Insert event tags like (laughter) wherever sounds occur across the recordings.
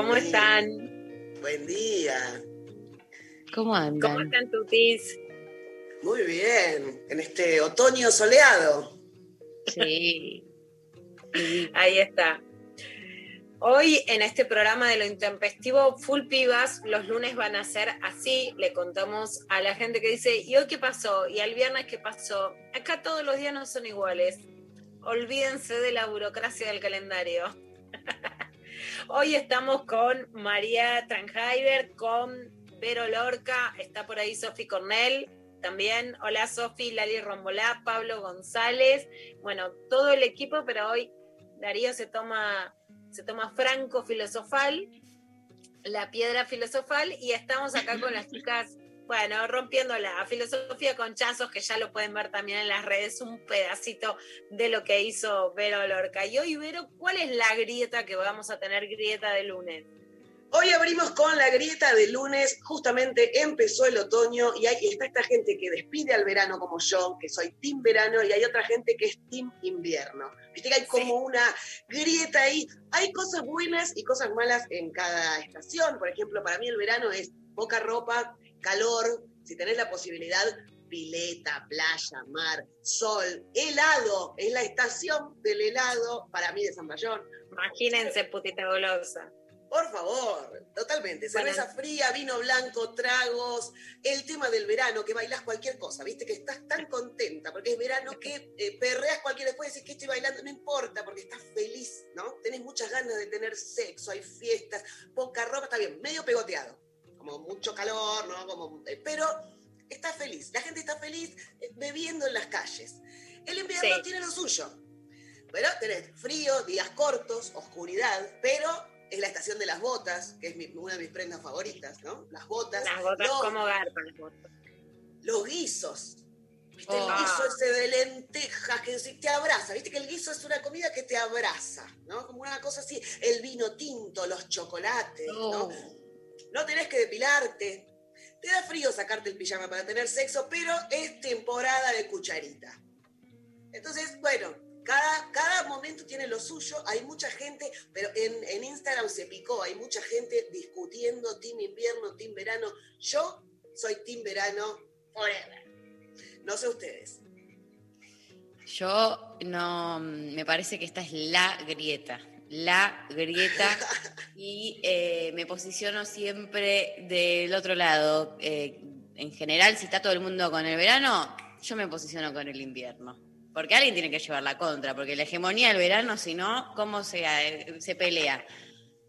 Buen ¿cómo día. están? Buen día. ¿Cómo andan? ¿Cómo están tutis? Muy bien. En este otoño soleado. Sí. (laughs) Ahí está. Hoy en este programa de lo intempestivo Full Pibas, los lunes van a ser así. Le contamos a la gente que dice, ¿y hoy qué pasó? ¿Y al viernes qué pasó? Acá todos los días no son iguales. Olvídense de la burocracia del calendario. (laughs) Hoy estamos con María Tranheiber, con Vero Lorca, está por ahí Sofi Cornell también. Hola Sofi, Lali Rombolá, Pablo González. Bueno, todo el equipo, pero hoy Darío se toma, se toma franco filosofal, la piedra filosofal, y estamos acá con las (laughs) chicas, bueno, rompiendo la filosofía con chazos, que ya lo pueden ver también en las redes, un pedacito de lo que hizo Vero Lorca. Y hoy, Vero, ¿cuál es la grieta que vamos a tener grieta de lunes? Hoy abrimos con la grieta de lunes, justamente empezó el otoño y hay, está esta gente que despide al verano como yo, que soy team verano, y hay otra gente que es team invierno. Viste que hay como una grieta ahí. Hay cosas buenas y cosas malas en cada estación. Por ejemplo, para mí el verano es poca ropa, calor, si tenés la posibilidad, pileta, playa, mar, sol, helado, es la estación del helado para mí de San Bayón. Imagínense, putita golosa. Por favor, totalmente. Bueno. Cerveza fría, vino blanco, tragos, el tema del verano, que bailás cualquier cosa, viste que estás tan contenta porque es verano que eh, perreas cualquier después decís que estoy bailando, no importa, porque estás feliz, ¿no? Tenés muchas ganas de tener sexo, hay fiestas, poca ropa, está bien, medio pegoteado, como mucho calor, ¿no? Como, eh, pero estás feliz, la gente está feliz eh, bebiendo en las calles. El invierno Sí. tiene lo suyo. Pero tenés frío, días cortos, oscuridad, pero es la estación de las botas, que es mi- una de mis prendas favoritas, ¿no? Las botas. Las botas los, como garpan las botas. los guisos. ¿Viste? Oh. El guiso ese de lentejas que te abraza. ¿Viste que el guiso es una comida que te abraza? ¿No? Como una cosa así. El vino tinto, los chocolates, ¿no? Oh. No tenés que depilarte. Te da frío sacarte el pijama para tener sexo, pero es temporada de cucharita. Entonces, bueno, cada, cada momento tiene lo suyo. Hay mucha gente, pero en, en Instagram se picó. Hay mucha gente discutiendo team invierno, team verano. Yo soy team verano forever. No sé ustedes. Yo no, me parece que esta es la grieta, la grieta y eh, me posiciono siempre del otro lado. Eh, en general, si está todo el mundo con el verano, yo me posiciono con el invierno. Porque alguien tiene que llevar la contra, porque la hegemonía del verano, si no, ¿cómo se, eh, se pelea?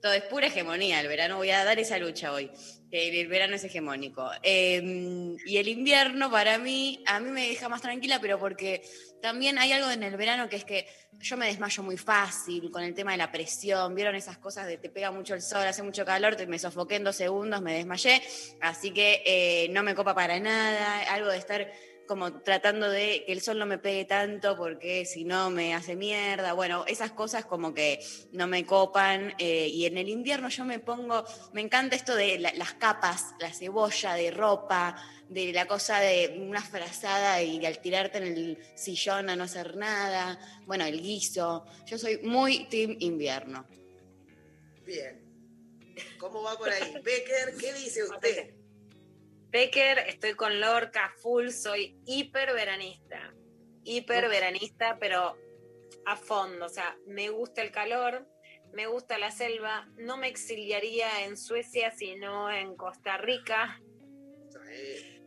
Todo es pura hegemonía, el verano voy a dar esa lucha hoy, que el verano es hegemónico. Eh, y el invierno para mí, a mí me deja más tranquila, pero porque también hay algo en el verano que es que yo me desmayo muy fácil con el tema de la presión. ¿Vieron esas cosas de te pega mucho el sol, hace mucho calor, te- me sofoqué en dos segundos, me desmayé? Así que eh, no me copa para nada. Algo de estar como tratando de que el sol no me pegue tanto porque si no me hace mierda. Bueno, esas cosas como que no me copan. eh, y en el invierno yo me pongo, me encanta esto de la- las capas, la cebolla de ropa, de la cosa de una frazada y de al tirarte en el sillón a no hacer nada. Bueno, el guiso. Yo soy muy team invierno. Bien. ¿Cómo va por ahí? Becker, ¿qué dice usted? Becker, estoy con Lorca full, soy hiper veranista. Hiper veranista, pero a fondo. O sea, me gusta el calor, me gusta la selva, no me exiliaría en Suecia, sino en Costa Rica.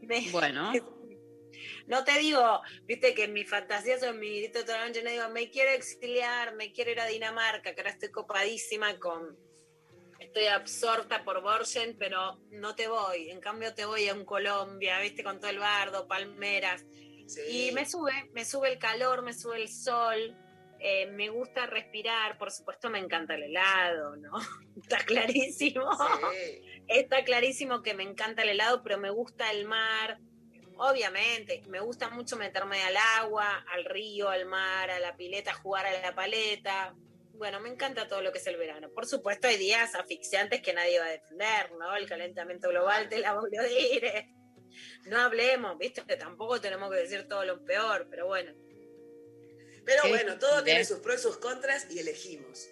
Me- Bueno, (laughs) No te digo, viste que en mi fantasía son mi grito toda la noche, no digo, me quiero exiliar, me quiero ir a Dinamarca, que ahora estoy copadísima con. Estoy absorta por Borgen, pero no te voy. En cambio, te voy a un Colombia, viste, con todo el bardo, palmeras. sí. Y me sube, me sube el calor, me sube el sol, eh, me gusta respirar, por supuesto me encanta el helado, ¿no? (laughs) Está clarísimo. Sí. Está clarísimo que me encanta el helado, pero me gusta el mar. Obviamente, me gusta mucho meterme al agua, al río, al mar, a la pileta, jugar a la paleta. Bueno, me encanta todo lo que es el verano. Por supuesto, hay días asfixiantes que nadie va a defender, ¿no? El calentamiento global te la voy a decir. No hablemos, ¿viste? Que tampoco tenemos que decir todo lo peor, pero bueno. Pero Sí, bueno, todo tiene sus pros y sus contras y elegimos.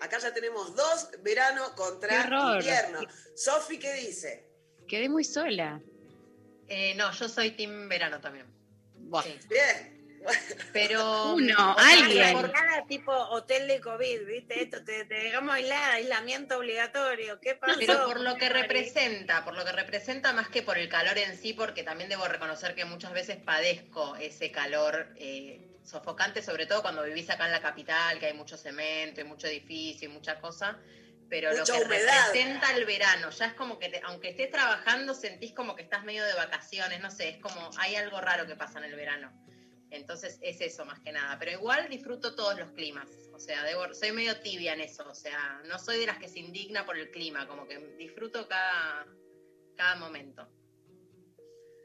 Acá ya tenemos dos verano contra invierno. Sofi, ¿qué dice? quedé muy sola. Eh, no, yo soy team verano también. Buah. Sí. Bien. Pero. Uno, sea, alguien. tipo hotel de COVID, ¿viste? Esto te, te dejamos aislada, aislamiento obligatorio. ¿Qué pasó? Pero por lo que representa, por lo que representa más que por el calor en sí, porque también debo reconocer que muchas veces padezco ese calor eh, sofocante, sobre todo cuando vivís acá en la capital, que hay mucho cemento y mucho edificio y mucha cosa. Pero Mucha lo que humedad. representa el verano, ya es como que te- aunque estés trabajando, sentís como que estás medio de vacaciones, no sé, es como hay algo raro que pasa en el verano. Entonces es eso más que nada. Pero igual disfruto todos los climas. O sea, debo- soy medio tibia en eso. O sea, no soy de las que se indigna por el clima. Como que disfruto cada, cada momento.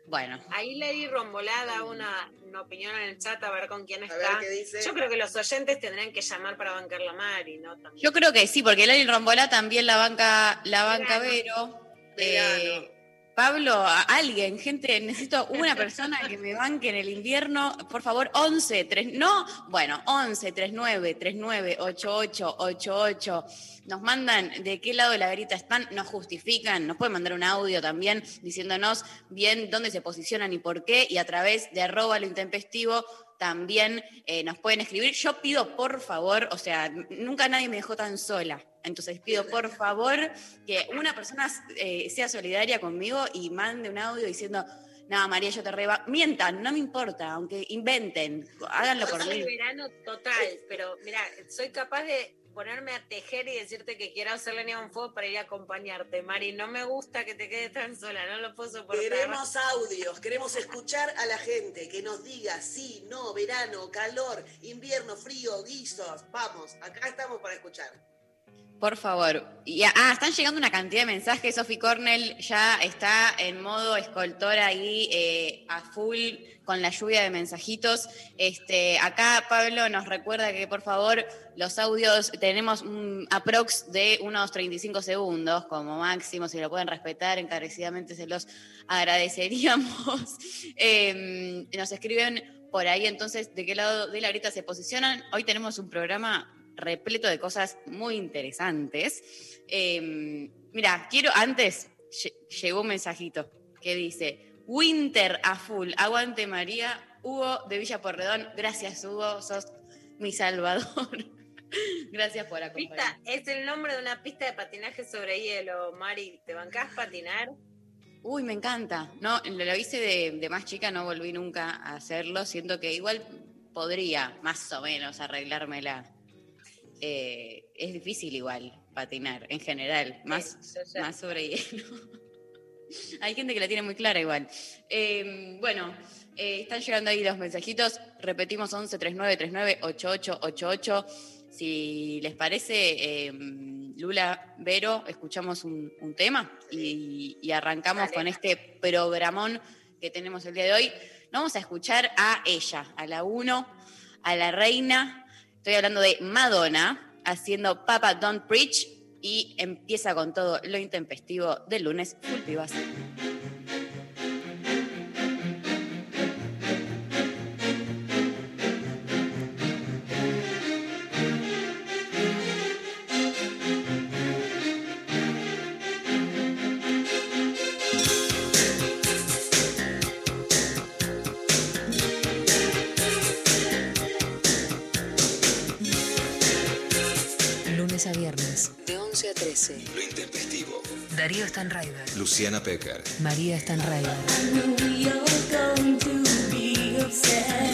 Bueno, Ahí Lady Rombolada una, una opinión en el chat a ver con quién A ver está. qué dice. Yo creo que los oyentes tendrían que llamar para bancar la Mari, ¿no? También. yo creo que sí, porque Lali Rombolá también la banca, la banca Verano. Vero. Verano. Eh, Pablo, alguien, gente, necesito una persona que me banque en el invierno. Por favor, 11, 3, no, bueno, 11, 39, 39, 88, 88. Nos mandan de qué lado de la verita están, nos justifican, nos pueden mandar un audio también diciéndonos bien dónde se posicionan y por qué, y a través de arroba lo intempestivo también eh, nos pueden escribir. Yo pido por favor, o sea, nunca nadie me dejó tan sola. Entonces pido por favor que una persona eh, sea solidaria conmigo y mande un audio diciendo, no, María, yo te reba. Mientan, no me importa, aunque inventen, háganlo por Soy mí. verano total, pero mira, soy capaz de ponerme a tejer y decirte que quiero hacer leña un fuego para ir a acompañarte, Mari. No me gusta que te quedes tan sola, no lo puedo soportar. Queremos audios, queremos escuchar a la gente que nos diga sí, no, verano, calor, invierno, frío, guisos. Vamos, acá estamos para escuchar. Por favor. Ah, están llegando una cantidad de mensajes. Sophie Cornell ya está en modo escoltora ahí eh, a full con la lluvia de mensajitos. Este, acá Pablo nos recuerda que por favor los audios tenemos un aprox de unos 35 segundos como máximo. Si lo pueden respetar encarecidamente se los agradeceríamos. (laughs) Eh, nos escriben por ahí entonces de qué lado de la ahorita se posicionan. Hoy tenemos un programa repleto de cosas muy interesantes. Eh, mira, quiero, antes lle- llegó un mensajito que dice, Winter a full, aguante María, Hugo de Villa Porredón, gracias Hugo, sos mi salvador. (laughs) gracias por acompañarme. Pista, es el nombre de una pista de patinaje sobre hielo, Mari. ¿Te bancás patinar? Uy, me encanta. No, lo, lo hice de, de más chica, no volví nunca a hacerlo. Siento que igual podría más o menos arreglármela. Eh, es difícil igual patinar en general, más, Sí, más sobre hielo. (laughs) Hay gente que la tiene muy clara igual. Eh, bueno, eh, están llegando ahí los mensajitos. Repetimos 11 39 39 88 88. Si les parece, eh, Lula, Vero, escuchamos un, un tema y, y arrancamos Dale. con este programón que tenemos el día de hoy. Vamos a escuchar a ella, a la uno, a la reina. Estoy hablando de Madonna haciendo Papa Don't Preach y empieza con todo lo intempestivo del lunes. Full Pibas. viernes, de 11 a 13. Lo intempestivo. Darío Stanraiver. Luciana Pecker. María Stanraiver. I knew going to be upset,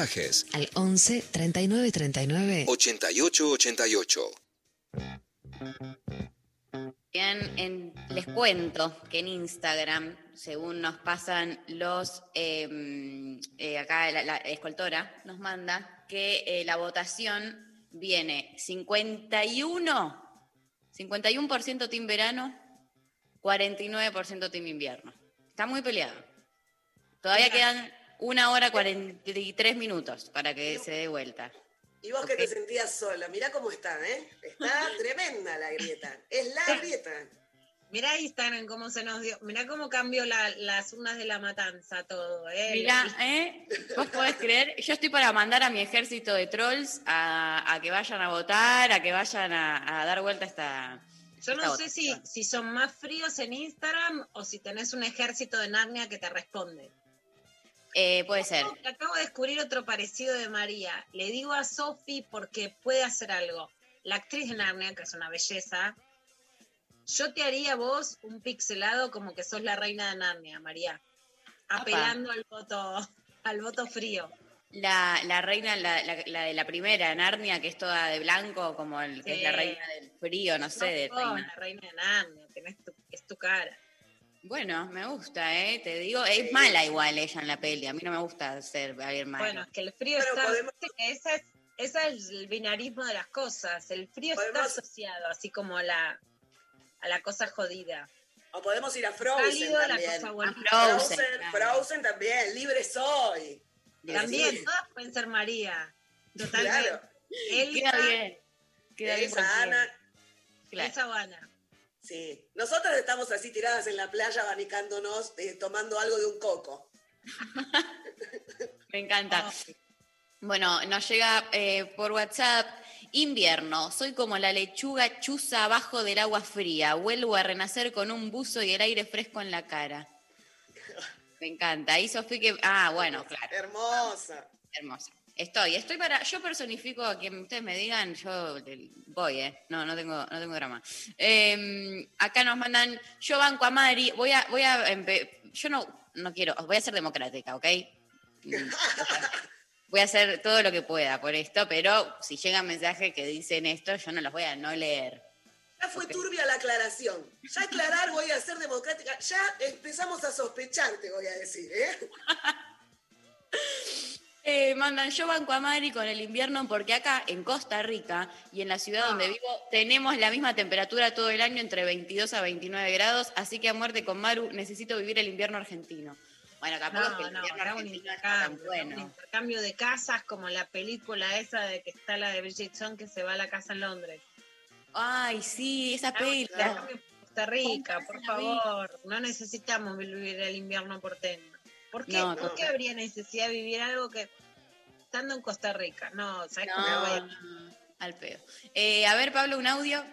Mensajes Al 11 39 39. 88 88. Bien, en- les cuento que en Instagram, según nos pasan los, eh, eh, acá la, la escoltora nos manda que eh, la votación viene 51, 51% team verano, 49% team invierno. Está muy peleado. Todavía quedan una hora 43 minutos para que se dé vuelta. Y vos que te sentías sola, mirá cómo está, ¿eh? Está (laughs) tremenda la grieta. Es la grieta. Mirá Instagram cómo se nos dio, mirá cómo cambió la- las unas de la matanza todo, ¿eh? Mirá, ¿eh? Vos podés creer, yo estoy para mandar a mi ejército de trolls a, a que vayan a votar, a que vayan a, a dar vuelta esta. Yo esta no sé si, si son más fríos en Instagram o si tenés un ejército de Narnia que te responde. Eh, puede ser. Acabo de descubrir otro parecido de María. Le digo a Sofi porque puede hacer algo. la actriz de Narnia, que es una belleza, yo te haría vos un pixelado como que sos la reina de Narnia, María. Apelando al voto, al voto frío. La, la reina, la, la- la de la primera, Narnia, que es toda de blanco, como el, que es la reina del frío, no sé, de reina. la reina de Narnia, tenés tu- es tu cara. Bueno, me gusta, ¿eh? Te digo, es mala igual ella en la peli. A mí no me gusta ser alguien malo. Bueno, es que el frío Pero está. podemos- Esa es, esa es el binarismo de las cosas. El frío está asociado, así como a la, a la cosa jodida. O podemos ir a Frozen Cálido, la también. cosa bonita. Frozen, Frozen, claro. Frozen también, libre soy. También, Sí. todas pueden ser María. (laughs) Totalmente. Claro. Elsa, Queda bien. Queda bien. Ana, Claro. Elsa o Ana. Sí. Nosotras estamos así tiradas en la playa, abanicándonos, eh, tomando algo de un coco. (laughs) Me encanta. Bueno, nos llega eh, por WhatsApp. Invierno, soy como la lechuga chuza abajo del agua fría. Vuelvo a renacer con un buzo y el aire fresco en la cara. (laughs) Me encanta. Y Sofía que. Ah, bueno, claro. Hermosa. Hermosa. Estoy, estoy para. Yo personifico a quien ustedes me digan, yo voy, ¿eh? No, no tengo, no tengo drama. Eh, acá nos mandan. Yo banco a Mari. Voy a. Voy a yo no, no quiero. Voy a ser democrática, ¿ok? (laughs) Voy a hacer todo lo que pueda por esto, pero si llegan mensajes que dicen esto, yo no los voy a no leer. Ya fue turbia la aclaración. Ya aclarar voy a ser democrática. Ya empezamos a sospechar, te voy a decir, ¿eh? (laughs) Eh, mandan, yo banco a Mari con el invierno porque acá en Costa Rica y en la ciudad donde vivo tenemos la misma temperatura todo el año entre 22 a 29 grados, así que a muerte con Maru necesito vivir el invierno argentino. Bueno, tampoco es que No, el no, invierno argentino está tan era un bueno. intercambio de casas como la película esa de que está la de Bridget Jones que se va a la casa en Londres. Ay, sí, esa en Costa Rica, por favor, no necesitamos vivir el invierno porteño. ¿Por qué, No, ¿Por qué no. habría necesidad de vivir algo que estando en Costa Rica? No, ¿sabes cómo me voy a- No, al pedo. Eh, a ver, Pablo, un audio.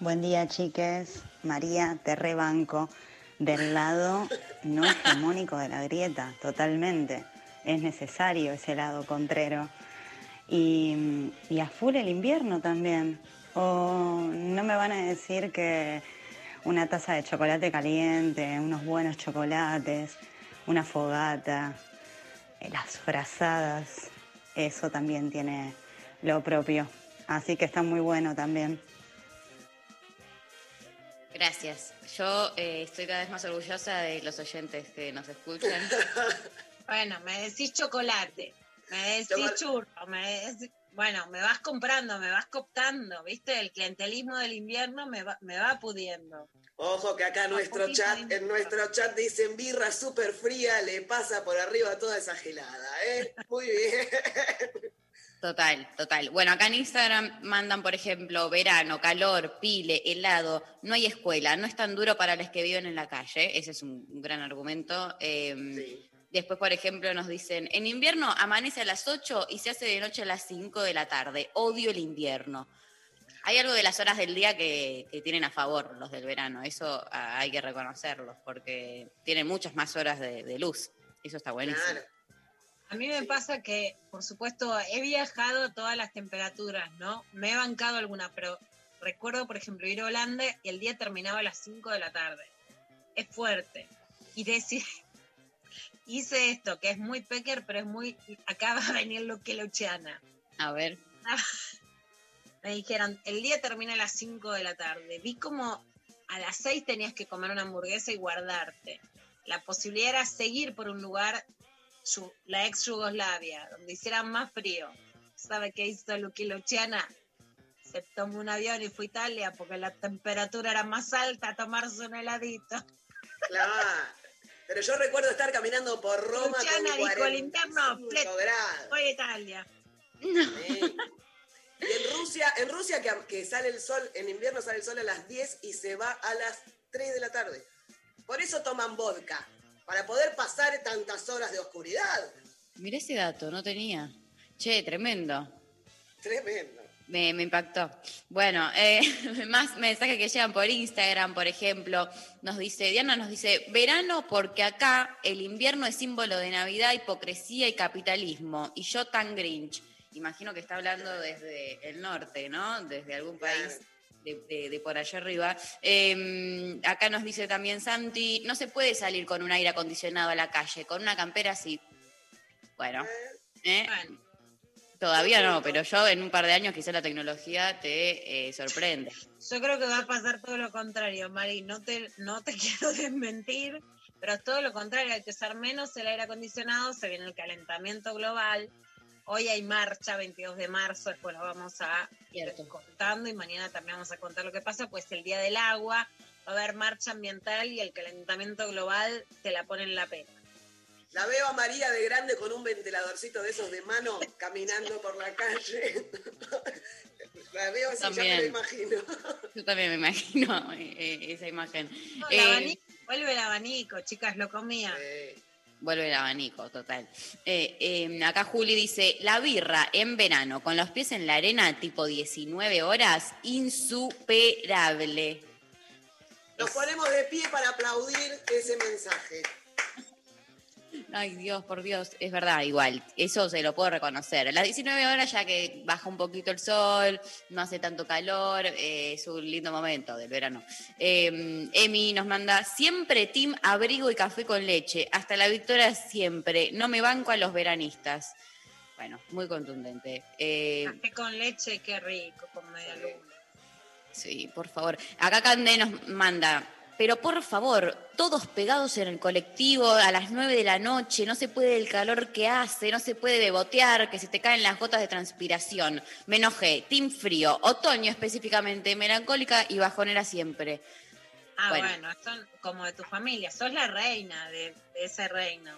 Buen día, chiques. María, te rebanco. Del lado no hegemónico de la grieta, totalmente. Es necesario ese lado contrero. Y, y a full el invierno también. O no me van a decir que una taza de chocolate caliente, unos buenos chocolates, una fogata, eh, las frazadas, eso también tiene lo propio. Así que está muy bueno también. Gracias. Yo eh, estoy cada vez más orgullosa de los oyentes que nos escuchan. (laughs) Bueno, me decís chocolate, me decís churro, me decís... Bueno, me vas comprando, me vas cooptando, ¿viste? El clientelismo del invierno me va, me va pudiendo. Ojo que acá nuestro poquito chat, en nuestro chat dicen birra súper fría, le pasa por arriba toda esa gelada, ¿eh? Muy bien. Total, total. Bueno, acá en Instagram mandan, por ejemplo, verano, calor, pile, helado, no hay escuela, no es tan duro para los que viven en la calle. Ese es un, un gran argumento. Eh, Sí. Después, por ejemplo, nos dicen, en invierno amanece a las 8 y se hace de noche a las 5 de la tarde. Odio el invierno. Hay algo de las horas del día que, que tienen a favor los del verano. Eso hay que reconocerlos porque tienen muchas más horas de, de luz. Eso está buenísimo. Claro. A mí me pasa que, por supuesto, he viajado a todas las temperaturas, ¿no? Me he bancado alguna, pero recuerdo, por ejemplo, ir a Holanda y el día terminaba a las 5 de la tarde. Es fuerte. Y decir, (laughs) hice esto, que es muy pecker, pero es muy, acá va a venir lo que luchiana. A ver. (laughs) Me dijeron, el día termina a las 5 de la tarde. Vi como a las 6 tenías que comer una hamburguesa y guardarte. La posibilidad era seguir por un lugar, la ex Yugoslavia, donde hiciera más frío. ¿Sabe qué hizo Luqui Luciana? Se tomó un avión y fue a Italia porque la temperatura era más alta a tomarse un heladito. Claro. Pero yo recuerdo estar caminando por Roma Luciana con dijo, el 45 invierno, flet. grados. Voy a Italia. Sí. Y en Rusia, en Rusia que, que sale el sol, en invierno sale el sol a las 10 y se va a las 3 de la tarde. Por eso toman vodka, para poder pasar tantas horas de oscuridad. Mirá ese dato, no tenía. Che, tremendo. Tremendo. Me, me impactó. Bueno, eh, (laughs) más mensajes que llegan por Instagram, por ejemplo, nos dice, Diana nos dice, verano porque acá el invierno es símbolo de Navidad, hipocresía y capitalismo, y yo tan grinch. Imagino que está hablando desde el norte, ¿no? Desde algún país de, de- de por allá arriba. Eh, acá nos dice también Santi, no se puede salir con un aire acondicionado a la calle, con una campera sí. Bueno, ¿eh? Bueno, todavía no, pero yo en un par de años quizá la tecnología te eh, sorprende. yo creo que va a pasar todo lo contrario, Mari. No te, no te (laughs) quiero desmentir, pero es todo lo contrario. Hay que usar menos el aire acondicionado. Se viene el calentamiento global. Hoy hay marcha, 22 de marzo. Después lo vamos a ir contando y mañana también vamos a contar lo que pasa. Pues el día del agua va a haber marcha ambiental y el calentamiento global te la pone en la pena. La veo a María de grande con un ventiladorcito de esos de mano (laughs) caminando por la calle. (laughs) La veo así, ya me También. lo imagino. Yo también me imagino eh, esa imagen. No, el Eh, abanico, vuelve el abanico, chicas, lo comía. Eh, Vuelve el abanico, total. Eh, eh, acá Juli dice, la birra en verano con los pies en la arena tipo 19 horas, insuperable. Nos ponemos de pie para aplaudir ese mensaje. Ay, Dios, por Dios, es verdad, igual, eso se lo puedo reconocer. A las 19 horas ya que baja un poquito el sol, no hace tanto calor, eh, es un lindo momento del verano. Eh, Emi nos manda, siempre team abrigo y café con leche, hasta la victoria siempre, no me banco a los veranistas. Bueno, muy contundente. Eh, Café con leche, qué rico, con media luna. Sí, por favor. Acá Cande nos manda, pero por favor, todos pegados en el colectivo a las 9 de la noche, no se puede el calor que hace, no se puede bebotear, que se te caen las gotas de transpiración. Me enojé, team frío, otoño específicamente, melancólica y bajonera siempre. Ah, Bueno. bueno, son como de tu familia, sos la reina de, de ese reino.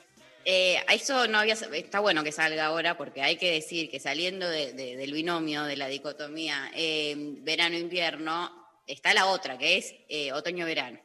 Eh, eso no había, está bueno que salga ahora porque hay que decir que saliendo de- de- del binomio, de la dicotomía eh, verano-invierno, está la otra que es eh, otoño-verano.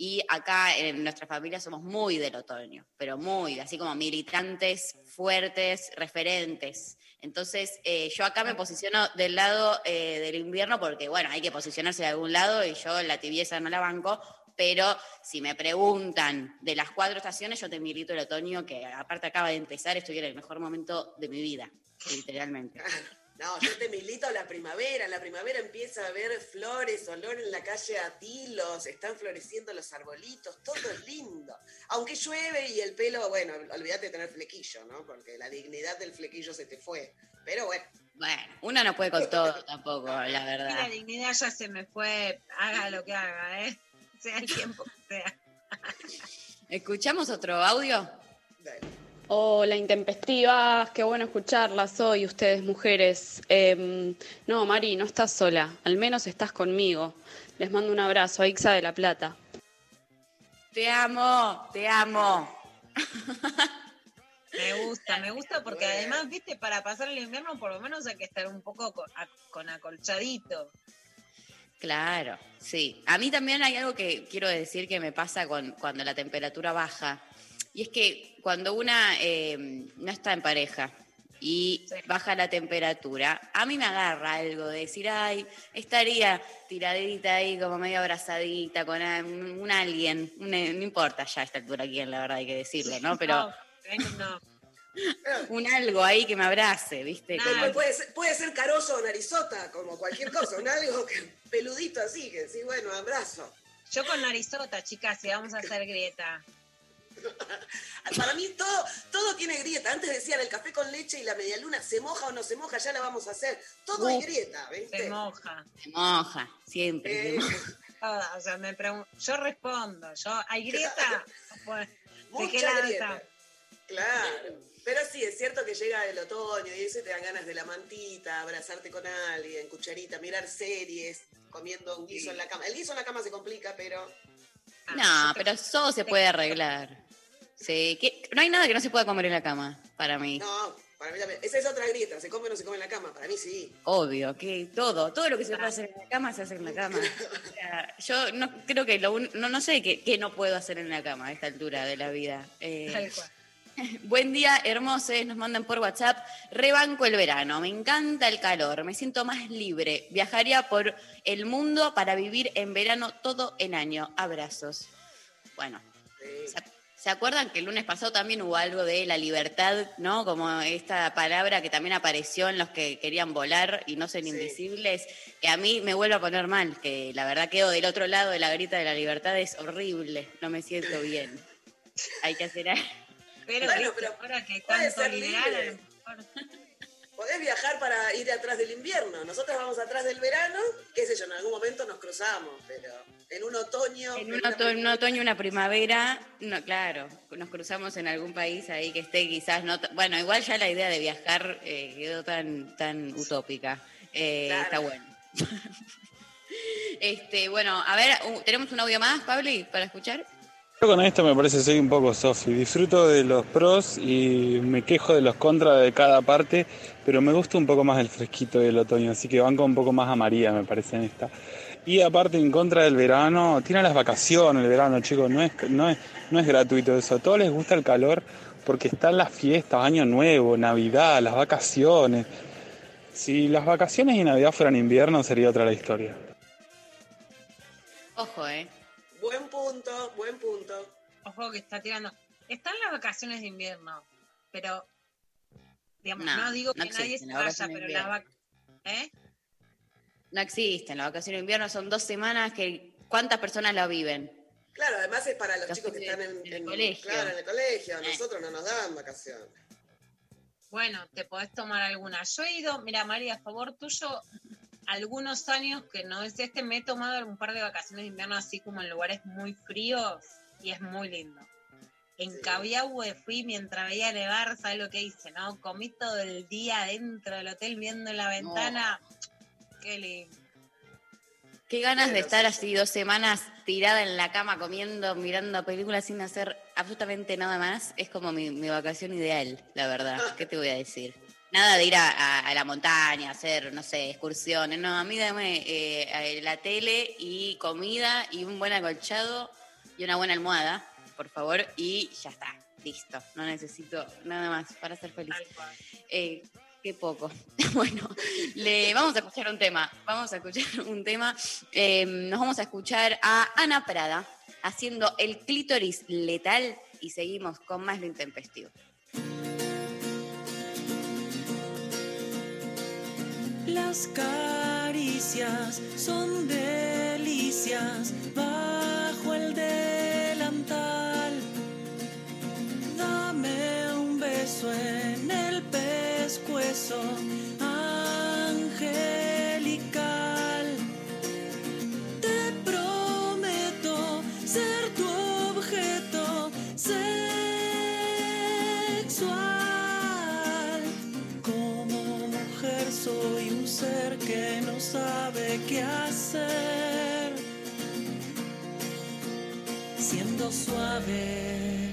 Y acá en nuestra familia somos muy del otoño, pero muy, así como militantes fuertes, referentes. Entonces, eh, yo acá me posiciono del lado eh, del invierno porque, bueno, hay que posicionarse de algún lado y yo la tibieza no la banco, pero si me preguntan de las cuatro estaciones, yo te milito el otoño, que aparte acaba de empezar, estoy en el mejor momento de mi vida, literalmente. (laughs) No, yo te milito la primavera. En la primavera empieza a haber flores, olor en la calle a tilos, están floreciendo los arbolitos, todo es lindo. Aunque llueve y el pelo, bueno, olvídate de tener flequillo, ¿no? Porque la dignidad del flequillo se te fue. Pero bueno, Bueno, uno no puede con todo tampoco, la (laughs) Y la verdad. dignidad ya se me fue, haga lo que haga, ¿eh? Sea el tiempo que sea. (laughs) ¿Escuchamos otro audio? dale. Hola, intempestivas, qué bueno escucharlas hoy, ustedes mujeres. Em, no, Mari, no estás sola, al menos estás conmigo. Les mando un abrazo a Ixa de La Plata. Te amo, te amo. (laughs) Me gusta, me gusta porque además, viste, para pasar el invierno por lo menos hay que estar un poco con, a- con acolchadito. Claro, sí. A mí también hay algo que quiero decir que me pasa con, cuando la temperatura baja. Y es que cuando una eh, no está en pareja y Sí. baja la temperatura, a mí me agarra algo de decir, ay, estaría tiradita ahí como medio abrazadita con un, un alguien. Un- no importa ya a esta altura quién, la verdad hay que decirlo, ¿no? Pero No, no. (laughs) un algo ahí que me abrace, ¿viste? Nah. Como- Puede, puede ser, puede ser carozo o narizota, como cualquier cosa, un algo que, peludito así, que sí, bueno, abrazo. Yo con narizota, chicas, y vamos a hacer grieta. Para mí todo, todo tiene grieta. Antes decían el café con leche y la media luna, ¿se moja o no se moja? Ya la vamos a hacer. Todo Uf. es grieta, ¿viste? Se moja. se moja, siempre. se Eh, moja. Toda, (laughs) o sea, me yo respondo, yo, ¿hay grieta? Pues, ¿De qué grieta. Claro. Pero sí, es cierto que llega el otoño y eso te dan ganas de la mantita, abrazarte con alguien, cucharita, mirar series, comiendo un guiso en la cama. El guiso en la cama se complica, pero Ah, No, pero todo se puede arreglar. Sí, que, no hay nada que no se pueda comer en la cama, para mí. no, para mí también. Esa es otra grieta, ¿se come o no se come en la cama? Para mí sí. Obvio, que todo, todo lo que se puede hacer en la cama se hace en la (laughs) cama. O sea, yo no creo que lo un- no, no sé qué, qué no puedo hacer en la cama a esta altura de la vida. Eh, Tal cual. (laughs) Buen día, hermosos, nos mandan por WhatsApp. Rebanco el verano, me encanta el calor, me siento más libre. Viajaría por el mundo para vivir en verano todo el año. Abrazos. Bueno, Sí. Se, ¿Se acuerdan que el lunes pasado también hubo algo de la libertad, ¿no? Como esta palabra que también apareció en los que querían volar y no ser Sí. invisibles, que a mí me vuelve a poner mal, que la verdad quedo del otro lado de la grita de la libertad, es horrible, no me siento bien. Hay que hacer algo. Pero, Bueno, viste, pero ahora que tanto liberal, a lo mejor- Podés viajar para ir atrás del invierno. Nosotros vamos atrás del verano, qué sé yo, en algún momento nos cruzamos, pero en un otoño. En un, una oto- en un otoño, una primavera, no, claro, nos cruzamos en algún país ahí que esté quizás no... Bueno, igual ya la idea de viajar eh, quedó tan, tan utópica. Eh, Claro. Está bueno. (laughs) este, bueno, a ver, ¿tenemos un audio más, Pabli, para escuchar? Yo con esto me parece soy un poco Sofi. Disfruto de los pros y me quejo de los contras de cada parte, pero me gusta un poco más el fresquito del otoño, así que banco un poco más a me parece en esta. Y aparte en contra del verano, tiene las vacaciones el verano, chicos, no es, no es, no es gratuito eso. A todos les gusta el calor porque están las fiestas, Año Nuevo, Navidad, las vacaciones. Si las vacaciones y Navidad fueran invierno sería otra la historia. Ojo, ¿eh? Buen punto, buen punto. Ojo que está tirando. Están las vacaciones de invierno, pero digamos, No, no, digo no que nadie se existen las vaya, vacaciones de pero las vacaciones. ¿Eh? No existen, las vacaciones de invierno son dos semanas que... ¿Cuántas personas la viven? Claro, además es para los, Los chicos que están en, en el en- colegio. Claro, en el colegio. A Eh. nosotros no nos dan vacaciones. Bueno, te podés tomar alguna. Yo he ido, mira María, a favor tuyo, algunos años que no es este, me he tomado un par de vacaciones de invierno así como en lugares muy fríos y es muy lindo. En Sí. Cabiahue fui mientras veía nevar, ¿sabes lo que hice? no? Comí todo el día dentro del hotel viendo en la ventana. Qué lindo. Qué ganas de estar sí. así dos semanas tirada en la cama comiendo, mirando películas sin hacer absolutamente nada más. Es como mi, mi vacación ideal, la verdad. ¿Qué te voy a decir? Nada de ir a, a- a la montaña, hacer, no sé, excursiones. No, a mí dame eh, eh, la tele y comida y un buen acolchado y una buena almohada, por favor. Y ya está, listo. No necesito nada más para ser feliz. Eh, qué poco. (laughs) bueno, le vamos a escuchar un tema. Vamos a escuchar (laughs) un tema. Eh, nos vamos a escuchar a Ana Prada haciendo el clítoris letal y seguimos con más lo intempestivo. Las caricias son delicias bajo el delantal. Dame un beso en el pescuezo angelical. Te prometo ser tu objeto sexual. Sabe qué hacer. Siendo suave.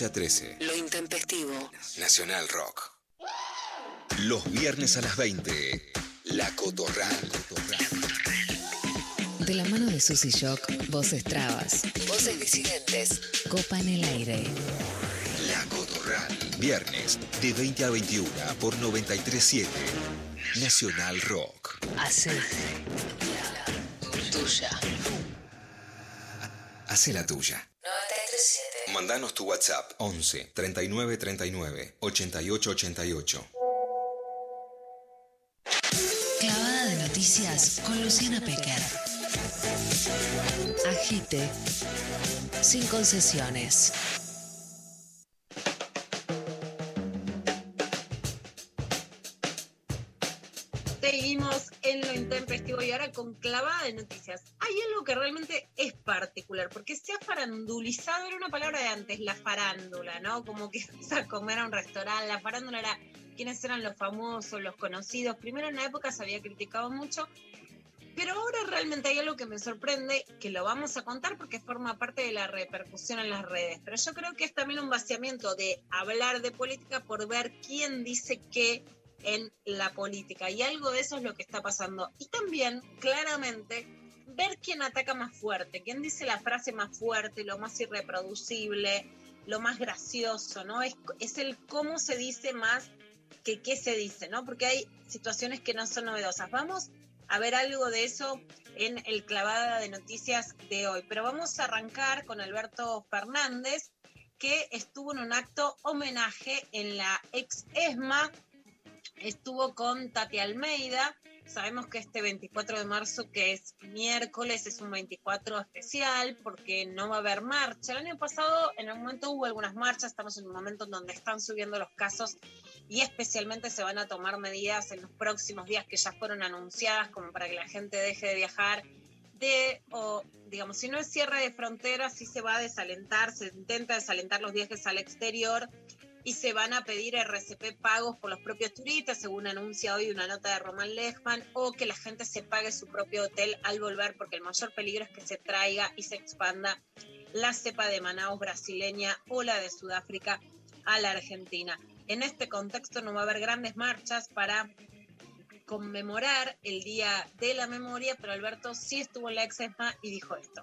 11 a 13. Lo intempestivo. Nacional Rock. Los viernes a las 20. La Cotorral. De la mano de Susy Shock, voces trabas, voces disidentes, copa en el aire. La Cotorral. Viernes de 20 a 21 por 937. Nacional Rock. Hace la tuya. Hace la tuya. 937. Mandanos tu WhatsApp 11 39 39 88 88. Clavada de noticias con Luciana Pecker. Agite. Sin concesiones. Y ahora con clavada de noticias. Hay algo que realmente es particular, porque se ha farandulizado, era una palabra de antes, la farándula, ¿no? Como que (laughs) vas a comer a un restaurante, la farándula era quiénes eran los famosos, los conocidos. Primero en la época se había criticado mucho, pero ahora realmente hay algo que me sorprende, que lo vamos a contar porque forma parte de la repercusión en las redes. Pero yo creo que es también un vaciamiento de hablar de política por ver quién dice qué en la política. Y algo de eso es lo que está pasando. Y también, claramente, ver quién ataca más fuerte, quién dice la frase más fuerte, lo más irreproducible, lo más gracioso, ¿no? Es, es el cómo se dice más que qué se dice, ¿no? Porque hay situaciones que no son novedosas. Vamos a ver algo de eso en el clavada de noticias de hoy. Pero vamos a arrancar con Alberto Fernández, que estuvo en un acto homenaje en la ex ESMA, estuvo con Tati Almeida. Sabemos que este 24 de marzo, que es miércoles, es un 24 especial porque no va a haber marcha. El año pasado, en algún momento hubo algunas marchas, estamos en un momento en donde están subiendo los casos y especialmente se van a tomar medidas en los próximos días que ya fueron anunciadas como para que la gente deje de viajar de, o digamos, si no es cierre de fronteras, sí se va a desalentar, se intenta desalentar los viajes al exterior y se van a pedir RCP pagos por los propios turistas, según anuncia hoy una nota de Román Lechman, o que la gente se pague su propio hotel al volver, porque el mayor peligro es que se traiga y se expanda la cepa de Manaus brasileña o la de Sudáfrica a la Argentina. En este contexto no va a haber grandes marchas para conmemorar el Día de la Memoria, pero Alberto sí estuvo en la EXESMA y dijo esto.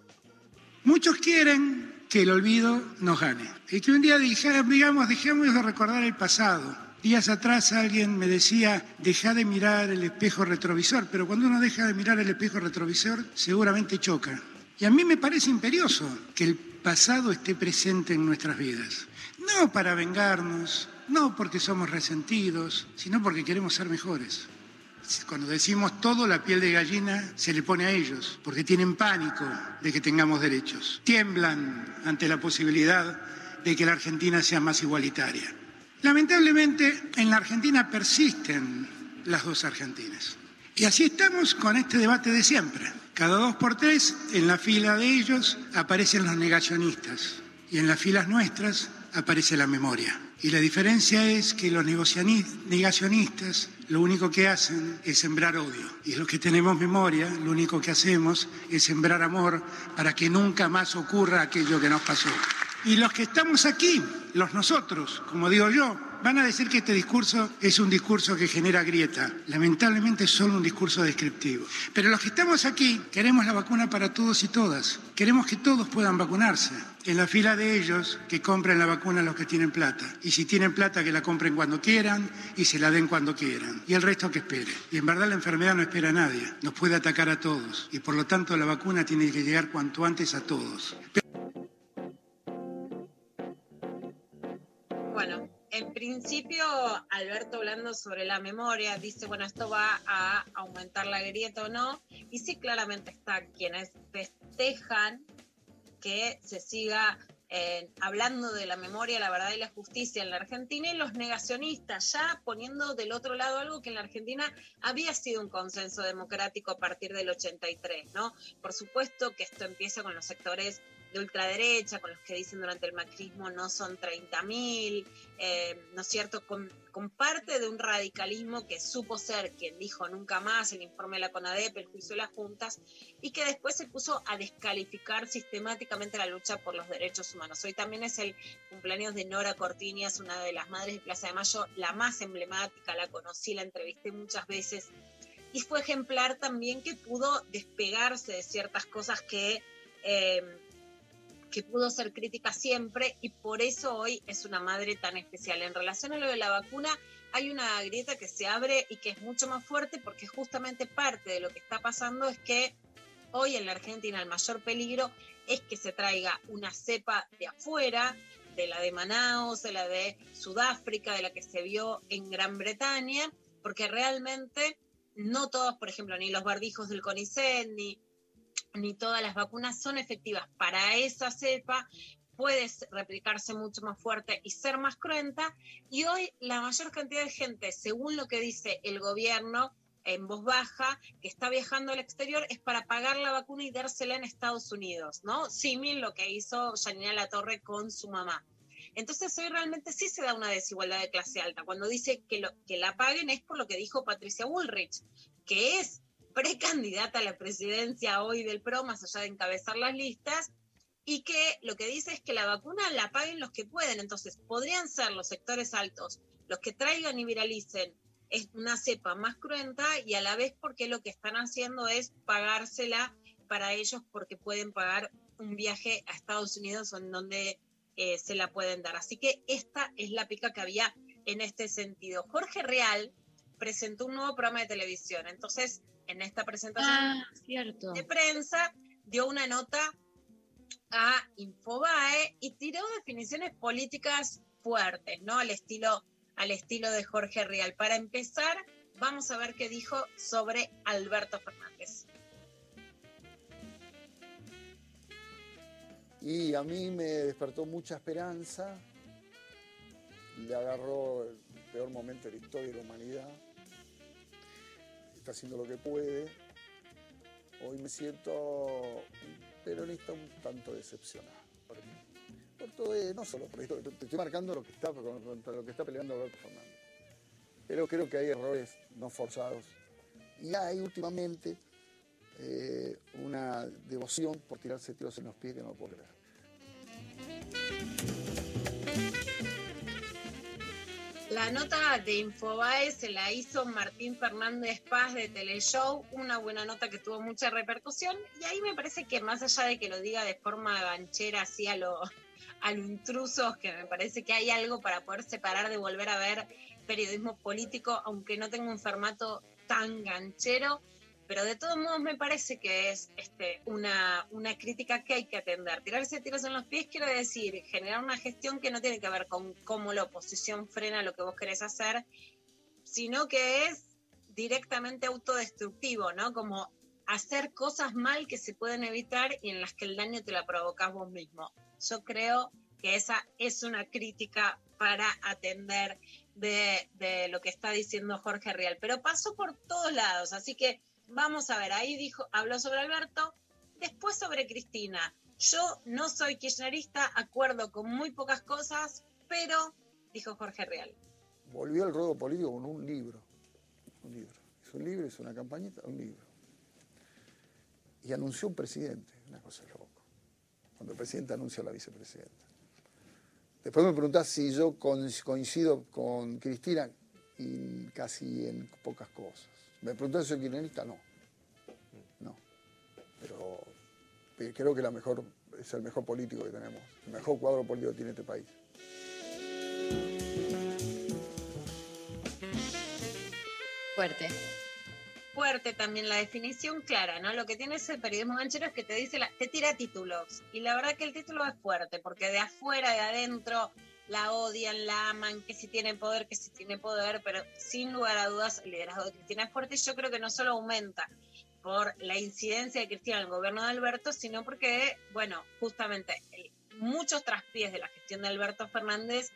Muchos quieren que el olvido nos gane y que un día digamos, dejemos de recordar el pasado. Días atrás alguien me decía, deja de mirar el espejo retrovisor, pero cuando uno deja de mirar el espejo retrovisor, seguramente choca. Y a mí me parece imperioso que el pasado esté presente en nuestras vidas. No para vengarnos, no porque somos resentidos, sino porque queremos ser mejores. Cuando decimos todo, la piel de gallina se le pone a ellos, porque tienen pánico de que tengamos derechos. Tiemblan ante la posibilidad de que la Argentina sea más igualitaria. Lamentablemente, en la Argentina persisten las dos Argentinas. Y así estamos con este debate de siempre. Cada dos por tres, en la fila de ellos aparecen los negacionistas y en las filas nuestras aparece la memoria. Y la diferencia es que los negacionistas lo único que hacen es sembrar odio. Y los que tenemos memoria, lo único que hacemos es sembrar amor para que nunca más ocurra aquello que nos pasó. Y los que estamos aquí, los nosotros, como digo yo, van a decir que este discurso es un discurso que genera grieta. Lamentablemente es solo un discurso descriptivo. Pero los que estamos aquí queremos la vacuna para todos y todas. Queremos que todos puedan vacunarse. En la fila de ellos, que compren la vacuna los que tienen plata. Y si tienen plata, que la compren cuando quieran y se la den cuando quieran. Y el resto que espere. Y en verdad la enfermedad no espera a nadie. Nos puede atacar a todos. Y por lo tanto la vacuna tiene que llegar cuanto antes a todos. Bueno, en principio, Alberto hablando sobre la memoria, dice, bueno, esto va a aumentar la grieta o no. Y sí, claramente está quienes festejan que se siga eh, hablando de la memoria, la verdad y la justicia en la Argentina y los negacionistas, ya poniendo del otro lado algo que en la Argentina había sido un consenso democrático a partir del 83, ¿no? Por supuesto que esto empieza con los sectores de ultraderecha, con los que dicen durante el macrismo no son 30.000, eh, ¿no es cierto? Con, parte de un radicalismo que supo ser quien dijo nunca más el informe de la CONADEP, el juicio de las juntas, y que después se puso a descalificar sistemáticamente la lucha por los derechos humanos. Hoy también es el cumpleaños de Nora Cortiñas, una de las madres de Plaza de Mayo, la más emblemática, la conocí, la entrevisté muchas veces, y fue ejemplar también que pudo despegarse de ciertas cosas que... eh, que pudo ser crítica siempre y por eso hoy es una madre tan especial. En relación a lo de la vacuna, hay una grieta que se abre y que es mucho más fuerte porque justamente parte de lo que está pasando es que hoy en la Argentina el mayor peligro es que se traiga una cepa de afuera, de la de Manaus, de la de Sudáfrica, de la que se vio en Gran Bretaña, porque realmente no todos, por ejemplo, ni los barbijos del CONICET, ni ni todas las vacunas son efectivas para esa cepa, puede replicarse mucho más fuerte y ser más cruenta. Y hoy la mayor cantidad de gente, según lo que dice el gobierno en voz baja, que está viajando al exterior, es para pagar la vacuna y dársela en Estados Unidos, ¿no? Símil lo que hizo Janina La Torre con su mamá. Entonces hoy realmente sí se da una desigualdad de clase alta. Cuando dice que, lo, que la paguen es por lo que dijo Patricia Bullrich, que es precandidata a la presidencia hoy del PRO, más allá de encabezar las listas, y que lo que dice es que la vacuna la paguen los que pueden. Entonces, podrían ser los sectores altos los que traigan y viralicen es una cepa más cruenta y a la vez porque lo que están haciendo es pagársela para ellos porque pueden pagar un viaje a Estados Unidos en donde eh, se la pueden dar. Así que esta es la pica que había en este sentido. Jorge Real presentó un nuevo programa de televisión. Entonces, en esta presentación Ah, cierto. de prensa, dio una nota a Infobae y tiró definiciones políticas fuertes, ¿no? Al estilo, al estilo de Jorge Real. Para empezar, vamos a ver qué dijo sobre Alberto Fernández. Y a mí me despertó mucha esperanza, le agarró el peor momento de la historia de la humanidad, haciendo lo que puede. Hoy me siento peronista un tanto decepcionado. Por, por todo, eh, no solo por esto, te estoy marcando lo que está, lo que está peleando Alberto Fernández. Pero creo que hay errores no forzados. Y hay últimamente eh, una devoción por tirarse tiros en los pies que no puedo creer. La nota de Infobae se la hizo Martín Fernández Paz de Teleshow, una buena nota que tuvo mucha repercusión y ahí me parece que más allá de que lo diga de forma ganchera así a lo, a intrusos, que me parece que hay algo para poder separar de volver a ver periodismo político, aunque no tenga un formato tan ganchero, pero de todos modos me parece que es este, una, una crítica que hay que atender. Tirarse tiros en los pies quiere decir generar una gestión que no tiene que ver con cómo la oposición frena lo que vos querés hacer, sino que es directamente autodestructivo, ¿no? Como hacer cosas mal que se pueden evitar y en las que el daño te la provocas vos mismo. Yo creo que esa es una crítica para atender de, de lo que está diciendo Jorge Real, pero pasó por todos lados, así que vamos a ver, ahí dijo, habló sobre Alberto, después sobre Cristina. Yo no soy kirchnerista, acuerdo con muy pocas cosas, pero, dijo Jorge Real. Volvió al ruedo político con un libro. Un libro. Es un libro, es una campañita, un libro. Y anunció un presidente, una cosa de loco. Cuando el presidente anuncia a la vicepresidenta. Después me preguntás si yo coincido con Cristina y casi en pocas cosas. Me preguntás si soy kirchnerista, no. No. Pero creo que la mejor, es el mejor político que tenemos, el mejor cuadro político que tiene este país. Fuerte. Fuerte también la definición clara, ¿no? Lo que tiene ese periodismo ganchero es que te dice, la, te tira títulos. Y la verdad que el título es fuerte, porque de afuera, de adentro, la odian, la aman, que si tiene poder, que si tiene poder, pero sin lugar a dudas el liderazgo de Cristina es fuerte y yo creo que no solo aumenta por la incidencia de Cristina en el gobierno de Alberto, sino porque, bueno, justamente muchos traspiés de la gestión de Alberto Fernández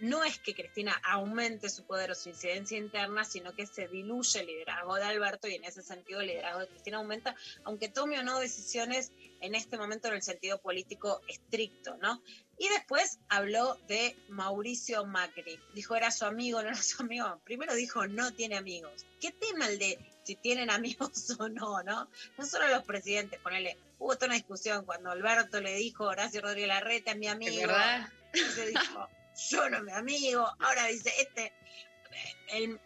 no es que Cristina aumente su poder o su incidencia interna, sino que se diluye el liderazgo de Alberto y en ese sentido el liderazgo de Cristina aumenta, aunque tome o no decisiones en este momento en el sentido político estricto, ¿no? Y después habló de Mauricio Macri. Dijo, era su amigo, no era su amigo. Primero dijo, no tiene amigos. ¿Qué tema el de si tienen amigos (laughs) o no, no? No solo los presidentes, ponele, hubo toda una discusión cuando Alberto le dijo, Horacio Rodríguez Larreta es mi amigo. verdad? Se dijo, yo no me amigo. Ahora dice, este, el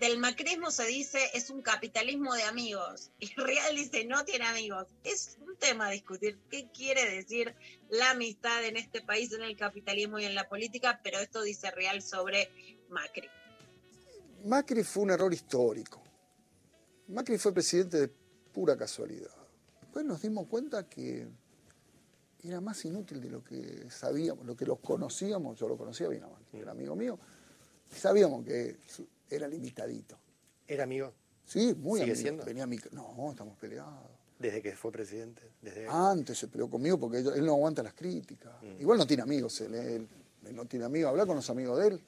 del macrismo se dice es un capitalismo de amigos. (laughs) Y Real dice no tiene amigos. Es un tema a discutir. ¿Qué quiere decir la amistad en este país, en el capitalismo y en la política? Pero esto dice Real sobre Macri. Macri fue un error histórico. Macri fue presidente de pura casualidad. Después nos dimos cuenta que era más inútil de lo que sabíamos, lo que los conocíamos. Yo lo conocía bien a era amigo mío. Sabíamos que era limitadito. ¿Era amigo? Sí, muy ¿Sigue amigo. siendo? Venía a mi No, estamos peleados. Desde que fue presidente. Desde... Antes se peleó conmigo porque él, no aguanta las críticas. Igual no tiene amigos él, él, él no tiene amigos. Habla con los amigos de él.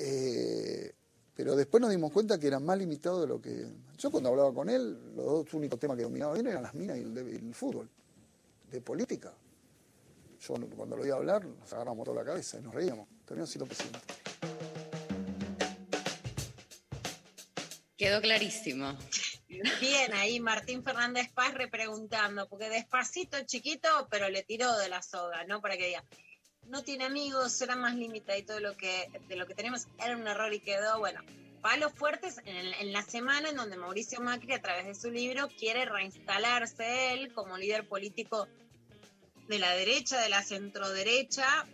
Eh, pero después nos dimos cuenta que era más limitado de lo que... Yo cuando hablaba con él, los dos únicos temas que dominaba bien eran las minas y el, de- el fútbol. De política. Yo cuando lo oía hablar, nos agarramos toda la cabeza y nos reíamos. Terminó siendo presidente. Quedó clarísimo. Bien, ahí Martín Fernández Paz repreguntando, porque despacito, chiquito, pero le tiró de la soga, ¿no? Para que diga, no tiene amigos, era más limitadito de lo que, de lo que tenemos, era un error y quedó, bueno, palos fuertes en, el- en la semana en donde Mauricio Macri, a través de su libro, quiere reinstalarse él como líder político de la derecha, de la centroderecha,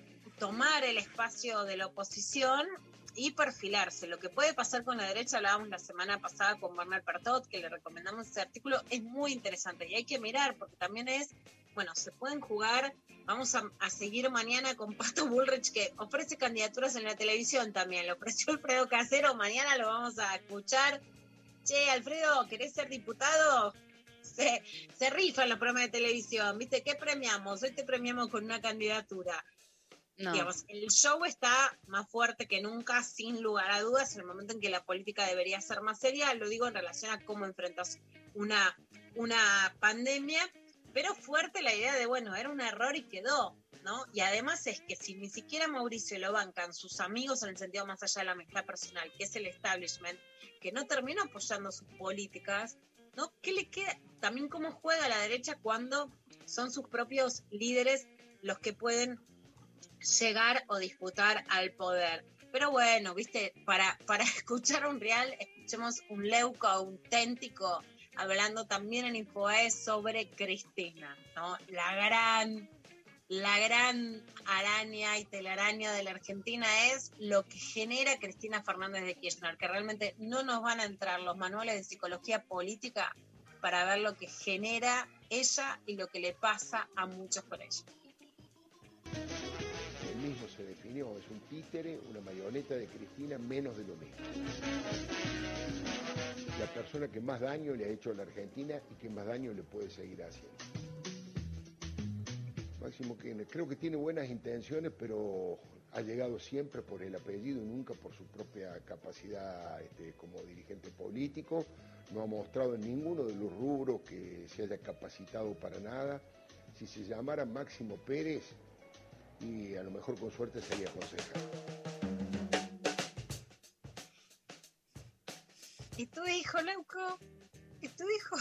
tomar el espacio de la oposición y perfilarse. Lo que puede pasar con la derecha, hablábamos la semana pasada con Bernard Partot, que le recomendamos ese artículo, es muy interesante y hay que mirar porque también es, bueno, se pueden jugar, vamos a, a seguir mañana con Pato Bullrich que ofrece candidaturas en la televisión también, lo ofreció Alfredo Casero, mañana lo vamos a escuchar. Che, Alfredo, ¿querés ser diputado? Se, se rifan los programas de televisión, ¿viste? ¿Qué premiamos? Hoy te premiamos con una candidatura. El show está más fuerte que nunca, sin lugar a dudas, en el momento en que la política debería ser más seria, lo digo en relación a cómo enfrentas una, una pandemia, pero fuerte la idea de, bueno, era un error y quedó, ¿no? Y además es que si ni siquiera Mauricio lo bancan sus amigos en el sentido más allá de la mezcla personal, que es el establishment, que no termina apoyando sus políticas, ¿no? ¿Qué le queda? También cómo juega la derecha cuando son sus propios líderes los que pueden llegar o disputar al poder. Pero bueno, viste, para, para (laughs) escuchar un real, escuchemos un leuco auténtico hablando también en Infoe sobre Cristina, ¿no? La gran, la gran araña y telaraña de la Argentina es lo que genera Cristina Fernández de Kirchner, que realmente no nos van a entrar los manuales de psicología política para ver lo que genera ella y lo que le pasa a muchos con ella. Se definió, es un títere, una marioneta de Cristina, menos de lo mismo. La persona que más daño le ha hecho a la Argentina y que más daño le puede seguir haciendo. Máximo creo que tiene buenas intenciones, pero ha llegado siempre por el apellido y nunca por su propia capacidad este, como dirigente político. No ha mostrado en ninguno de los rubros que se haya capacitado para nada. Si se llamara Máximo Pérez, y a lo mejor con suerte sería concejal. ¿Y tu hijo, Leuco? ¿Y tu hijo?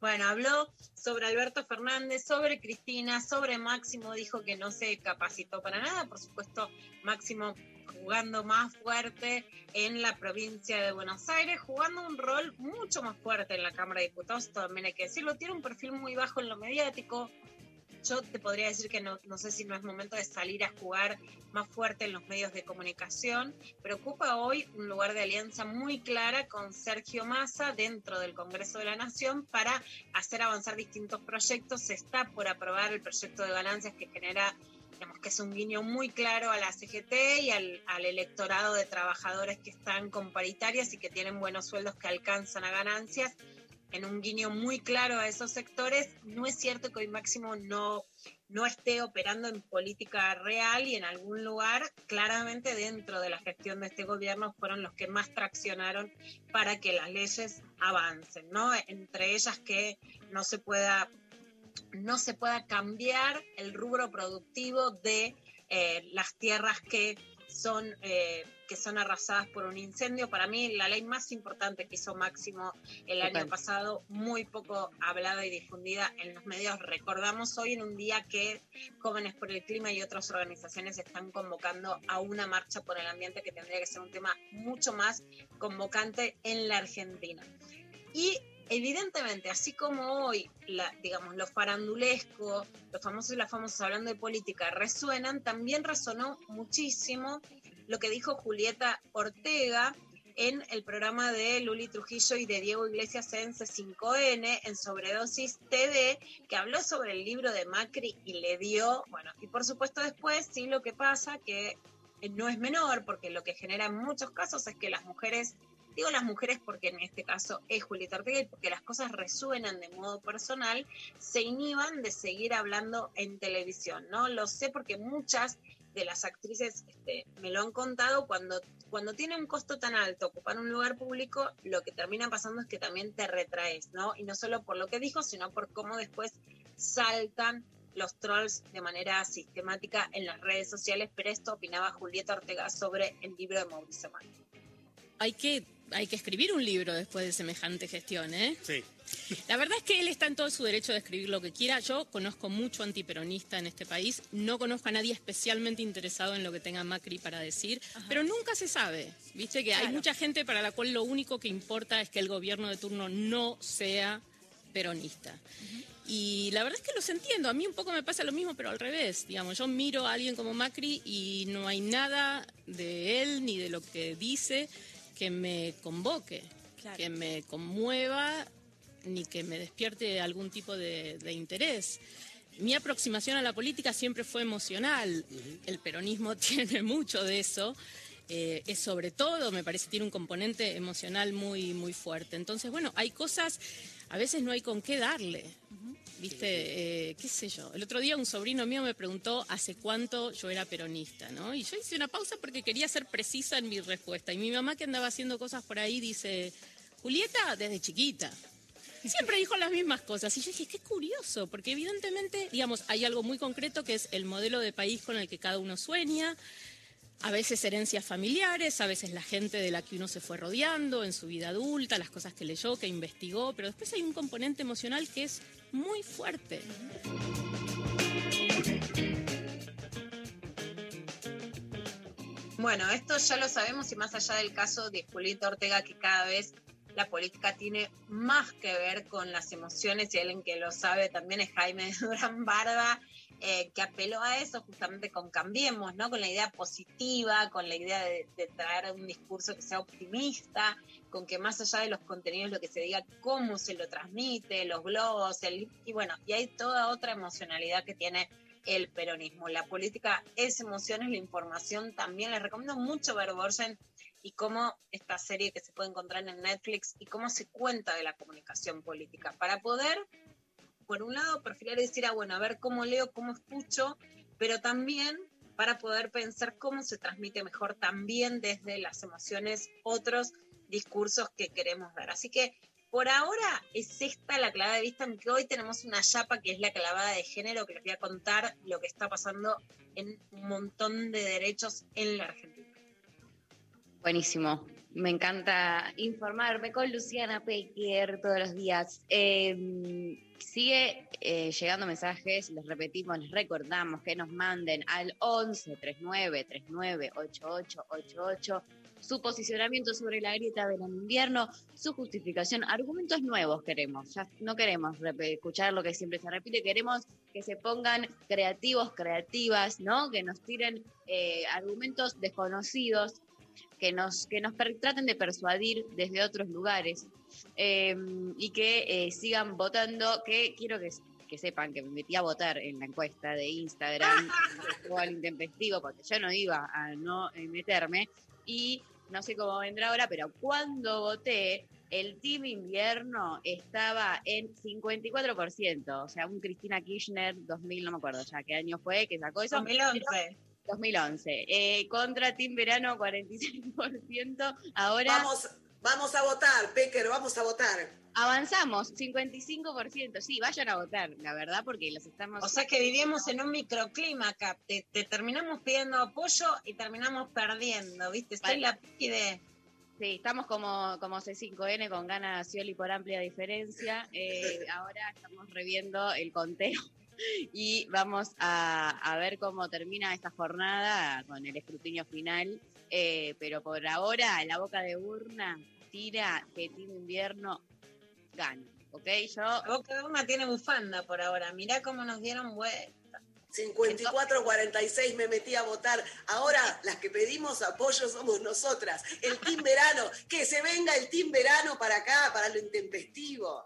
Bueno, habló sobre Alberto Fernández, sobre Cristina, sobre Máximo, dijo que no se capacitó para nada, por supuesto, Máximo jugando más fuerte en la provincia de Buenos Aires, jugando un rol mucho más fuerte en la Cámara de Diputados, también hay que decirlo, tiene un perfil muy bajo en lo mediático, yo te podría decir que no, no sé si no es momento de salir a jugar más fuerte en los medios de comunicación, pero ocupa hoy un lugar de alianza muy clara con Sergio Massa dentro del Congreso de la Nación para hacer avanzar distintos proyectos. Se está por aprobar el proyecto de ganancias que genera, digamos que es un guiño muy claro a la CGT y al, al electorado de trabajadores que están con paritarias y que tienen buenos sueldos que alcanzan a ganancias en un guiño muy claro a esos sectores, no es cierto que hoy Máximo no, no esté operando en política real y en algún lugar, claramente dentro de la gestión de este gobierno, fueron los que más traccionaron para que las leyes avancen, ¿no? Entre ellas que no se pueda, no se pueda cambiar el rubro productivo de eh, las tierras que son, eh, que son arrasadas por un incendio. Para mí, la ley más importante que hizo Máximo el Total. año pasado, muy poco hablada y difundida en los medios. Recordamos hoy en un día que Jóvenes por el Clima y otras organizaciones están convocando a una marcha por el ambiente que tendría que ser un tema mucho más convocante en la Argentina. Y evidentemente, así como hoy, la, digamos, lo farandulesco, los famosos y las famosas hablando de política resuenan, también resonó muchísimo lo que dijo Julieta Ortega en el programa de Luli Trujillo y de Diego Iglesias en C5N, en Sobredosis TV, que habló sobre el libro de Macri y le dio, bueno, y por supuesto después, sí, lo que pasa, que no es menor, porque lo que genera en muchos casos es que las mujeres Digo las mujeres porque en este caso es Julieta Ortega y porque las cosas resuenan de modo personal, se inhiban de seguir hablando en televisión, ¿no? Lo sé porque muchas de las actrices este, me lo han contado cuando, cuando tiene un costo tan alto ocupar un lugar público, lo que termina pasando es que también te retraes, ¿no? Y no solo por lo que dijo, sino por cómo después saltan los trolls de manera sistemática en las redes sociales, pero esto opinaba Julieta Ortega sobre el libro de Mauricio Macri. Hay que, hay que escribir un libro después de semejante gestión, ¿eh? Sí. La verdad es que él está en todo su derecho de escribir lo que quiera. Yo conozco mucho antiperonista en este país. No conozco a nadie especialmente interesado en lo que tenga Macri para decir, pero nunca se sabe. Viste que hay mucha gente para la cual lo único que importa es que el gobierno de turno no sea peronista. Y la verdad es que los entiendo. A mí un poco me pasa lo mismo, pero al revés. Digamos, yo miro a alguien como Macri y no hay nada de él ni de lo que dice que me convoque, Claro. que me conmueva ni que me despierte algún tipo de, de interés. Mi aproximación a la política siempre fue emocional. El peronismo (laughs) tiene mucho de eso. Eh, es sobre todo, me parece, tiene un componente emocional muy, muy fuerte. Entonces, bueno, hay cosas, a veces no hay con qué darle. ¿Viste? Eh, ¿Qué sé yo? El otro día un sobrino mío me preguntó hace cuánto yo era peronista, ¿no? Y yo hice una pausa porque quería ser precisa en mi respuesta. Y mi mamá, que andaba haciendo cosas por ahí, dice: Julieta, desde chiquita. Siempre dijo las mismas cosas. Y yo dije, qué curioso, porque evidentemente, digamos, hay algo muy concreto que es el modelo de país con el que cada uno sueña. A veces herencias familiares, a veces la gente de la que uno se fue rodeando en su vida adulta, las cosas que leyó, que investigó, pero después hay un componente emocional que es muy fuerte. Bueno, esto ya lo sabemos y más allá del caso de Julieta Ortega, que cada vez la política tiene más que ver con las emociones y alguien que lo sabe también es Jaime (laughs) Durán Barda, eh, que apeló a eso justamente con Cambiemos, ¿no? Con la idea positiva, con la idea de, de traer un discurso que sea optimista, con que más allá de los contenidos lo que se diga, cómo se lo transmite, los globos, el, y bueno, y hay toda otra emocionalidad que tiene el peronismo. La política es emociones, la información también. Les recomiendo mucho ver Borgen y cómo esta serie que se puede encontrar en Netflix y cómo se cuenta de la comunicación política para poder, por un lado, perfilar y decir, ah, bueno, a ver cómo leo, cómo escucho, pero también para poder pensar cómo se transmite mejor también desde las emociones otros discursos que queremos dar. Así que por ahora es esta la clavada de vista, aunque hoy tenemos una chapa que es la clavada de género, que les voy a contar lo que está pasando en un montón de derechos en la Argentina. Buenísimo. Me encanta informarme con Luciana Pecker todos los días. Eh, sigue eh, llegando mensajes, les repetimos, les recordamos que nos manden al 11 39 39 88 88 su posicionamiento sobre la grieta del invierno, su justificación, argumentos nuevos queremos, ya no queremos escuchar lo que siempre se repite, queremos que se pongan creativos, creativas, ¿no? Que nos tiren eh, argumentos desconocidos, que nos, que nos per- traten de persuadir desde otros lugares eh, y que eh, sigan votando, que quiero que, que sepan que me metí a votar en la encuesta de Instagram, (laughs) o al intempestivo, porque yo no iba a no eh, meterme, y no sé cómo vendrá ahora, pero cuando voté, el team invierno estaba en 54%, o sea, un Cristina Kirchner 2000, no me acuerdo ya qué año fue que sacó eso. 2011. 2011. Eh, contra Team Verano 46%. Ahora Vamos, vamos a votar, Pecker, vamos a votar. avanzamos, 55%. Sí, vayan a votar, la verdad, porque los estamos... O sea que vivíamos en un microclima acá. Te, te terminamos pidiendo apoyo y terminamos perdiendo, ¿viste? Soy la de. Sí, estamos como, como C5N con ganas Scioli por amplia diferencia. Eh, (laughs) ahora estamos reviendo el conteo y vamos a, a ver cómo termina esta jornada con el escrutinio final. Eh, pero por ahora, la boca de urna tira que Team Invierno gana. ¿Ok? Yo. La boca de urna tiene bufanda por ahora. Mirá cómo nos dieron vuelta. 54-46 me metí a votar. Ahora las que pedimos apoyo somos nosotras. El Team Verano, que se venga el Team Verano para acá, para lo intempestivo.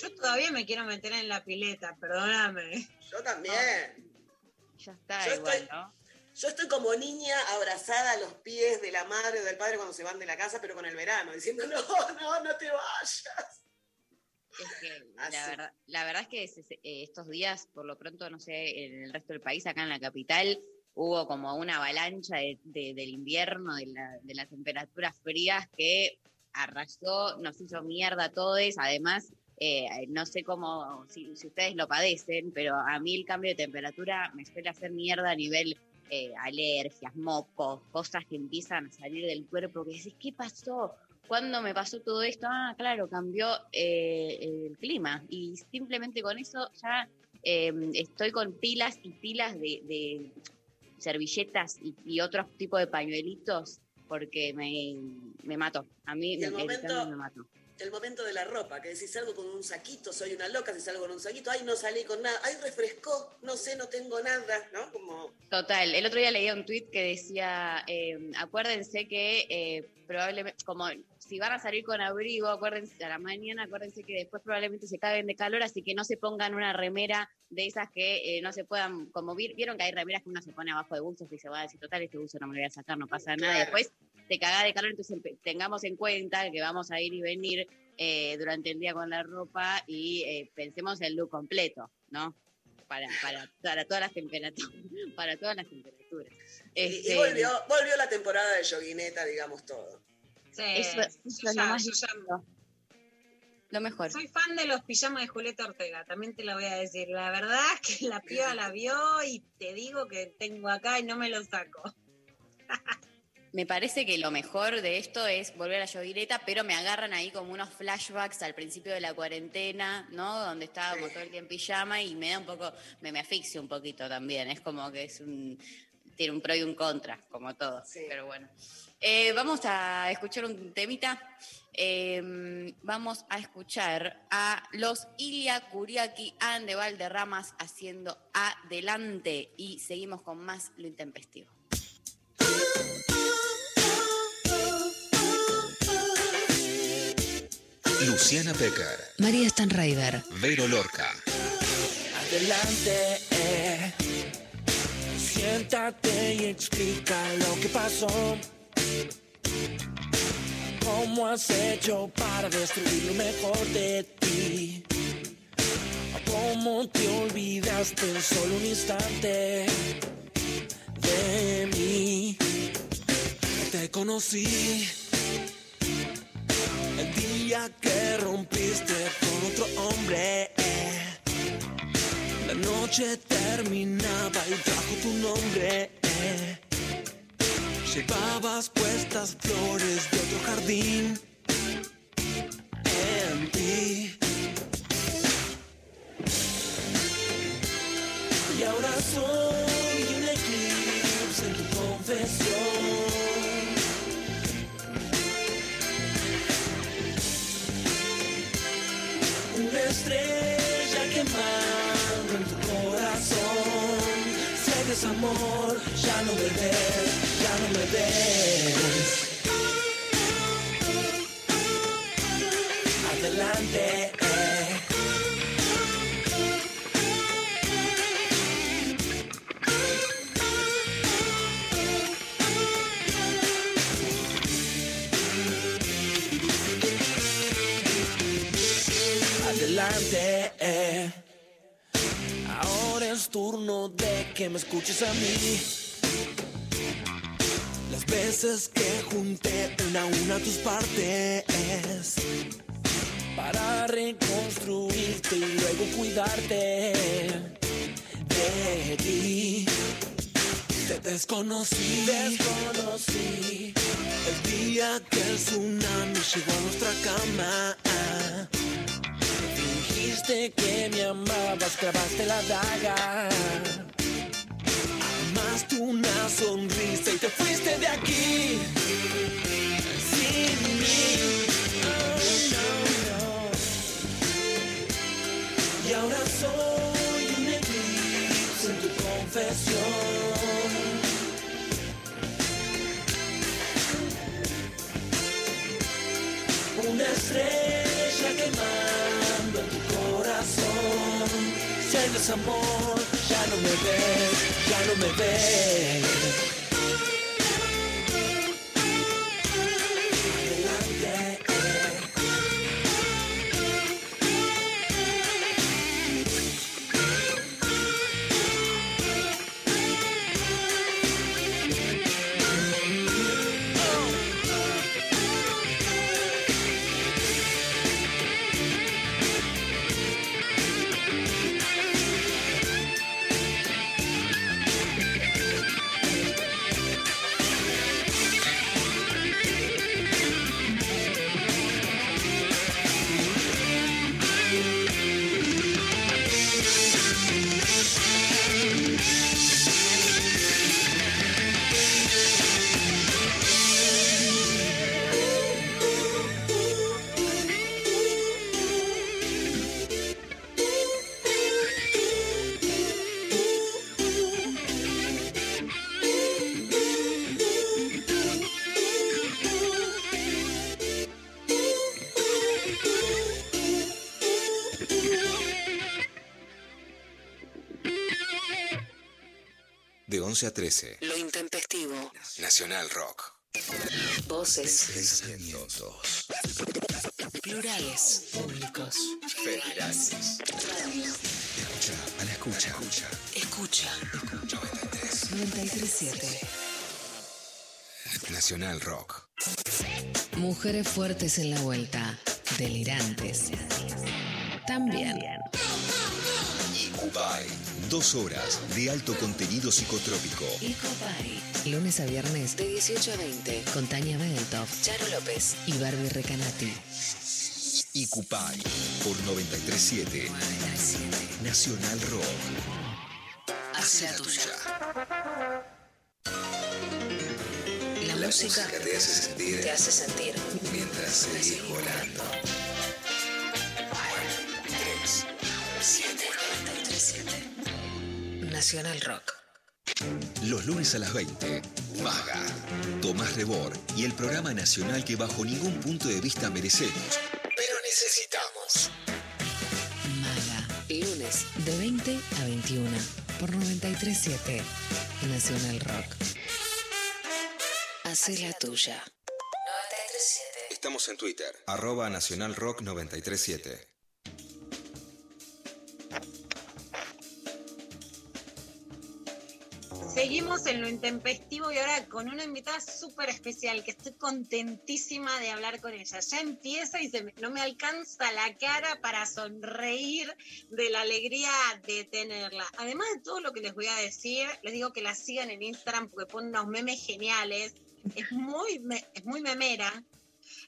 Yo todavía me quiero meter en la pileta, perdóname. Yo también. Ya está Yo igual, estoy- ¿no? Yo estoy como niña abrazada a los pies de la madre o del padre cuando se van de la casa, pero con el verano, diciendo, no, no, no te vayas. Es que la verdad, la verdad es que eh, estos días, por lo pronto, no sé, en el resto del país, acá en la capital, hubo como una avalancha de- de- del invierno, de, la- de las temperaturas frías que arrasó, nos hizo mierda a todos. Además, eh, no sé cómo, si, si ustedes lo padecen, pero a mí el cambio de temperatura me suele hacer mierda a nivel eh, alergias, mocos, cosas que empiezan a salir del cuerpo, que decís, ¿qué pasó? ¿Cuándo me pasó todo esto? Ah, claro, cambió eh, el clima. Y simplemente con eso ya eh, estoy con pilas y pilas de, de servilletas y, y otros tipos de pañuelitos porque me, me mató. A mí me, momento- me mató. El momento de la ropa, que si salgo con un saquito, soy una loca, si salgo con un saquito, ay, no salí con nada, ay, refrescó, no sé, no tengo nada, ¿no? Como, Total, el otro día leía un tuit que decía, eh, acuérdense que eh, probablemente, como si van a salir con abrigo, acuérdense a la mañana, acuérdense que después probablemente se caguen de calor, así que no se pongan una remera de esas que eh, no se puedan, como vi- vieron que hay remeras que uno se pone abajo de buzos y se va a decir, total, este buzo no me lo voy a sacar, no pasa nada, después te cagás de calor, entonces tengamos en cuenta que vamos a ir y venir eh, durante el día con la ropa y eh, pensemos el look completo, ¿no? Para, para, para todas las temperaturas, (laughs) para todas las temperaturas. y- y, Este, volvió, volvió la temporada de yoguineta, digamos todo. Sí, Eso, eso yo es ya- lo más yo ya- lindo. Lo mejor. Soy fan de los pijamas de Julieta Ortega, también te lo voy a decir. La verdad es que la piba la vio y te digo que tengo acá y no me lo saco. Me parece que lo mejor de esto es volver a yoguineta, pero me agarran ahí como unos flashbacks al principio de la cuarentena, ¿no? Donde estábamos todo el día en pijama y me da un poco, me, me asfixia un poquito también. Es como que es un, tiene un pro y un contra, como todo. Pero bueno. Eh, vamos a escuchar un temita. Eh, vamos a escuchar a los Ilia Kuriaki and de Valderramas haciendo adelante y seguimos con más lo intempestivo. Luciana Pecker, María Stanraiver, Vero Lorca, Adelante, eh. siéntate y explica lo que pasó. ¿Cómo has hecho para destruir lo mejor de ti? ¿Cómo te olvidaste en solo un instante de mí? Te conocí el día que rompiste con otro hombre. La noche terminaba y trajo tu nombre. Llevabas puestas flores de otro jardín en ti. Y ahora soy un eclipse en tu confesión. Una estrella quemando en tu corazón. Sé que es amor, ya no ya ves. Adelante. eh. adelante. Ahora es turno de que me escuches a mí. Veces que junté una a una tus partes para reconstruirte y luego cuidarte de ti. Te desconocí, desconocí el día que el tsunami llegó a nuestra cama. Fingiste que me amabas, clavaste la daga. Amaste una sonrisa y te fuiste de aquí. Sin mí. Y ahora soy un eclipse en tu confesión. Una estrella quemando en tu corazón. Si hay desamor, ya no me ves, ya no me ves. 11 a 13. Lo intempestivo. Nacional Rock. Voces. Pensamientos. Plurales. Públicos. Federales. Escucha, a la escucha. Escucha. 937. Nacional Rock. Mujeres fuertes en la vuelta. Delirantes. También. Icubay. Dos horas de alto contenido psicotrópico. Ecopay. Lunes a viernes de 18 a 20 con Tania Bedeltoff, Charo López y Barbie Recanati. Icupay. Por 937. Nacional Rock. Hace la tuya. La, La música, música te hace sentir. te hace sentir. Mientras seguís volando. Nacional Rock. Los lunes a las 20, Maga, Tomás Rebor y el programa nacional que bajo ningún punto de vista merecemos, pero necesitamos. Maga. Lunes de 20 a 21 por 937 Nacional Rock. Hace la tuya. 937. Estamos en Twitter, arroba Nacional Rock 937. Seguimos en lo intempestivo y ahora con una invitada súper especial que estoy contentísima de hablar con ella. Ya empieza y no me alcanza la cara para sonreír de la alegría de tenerla. Además de todo lo que les voy a decir, les digo que la sigan en Instagram porque pone unos memes geniales. Es muy, es muy memera.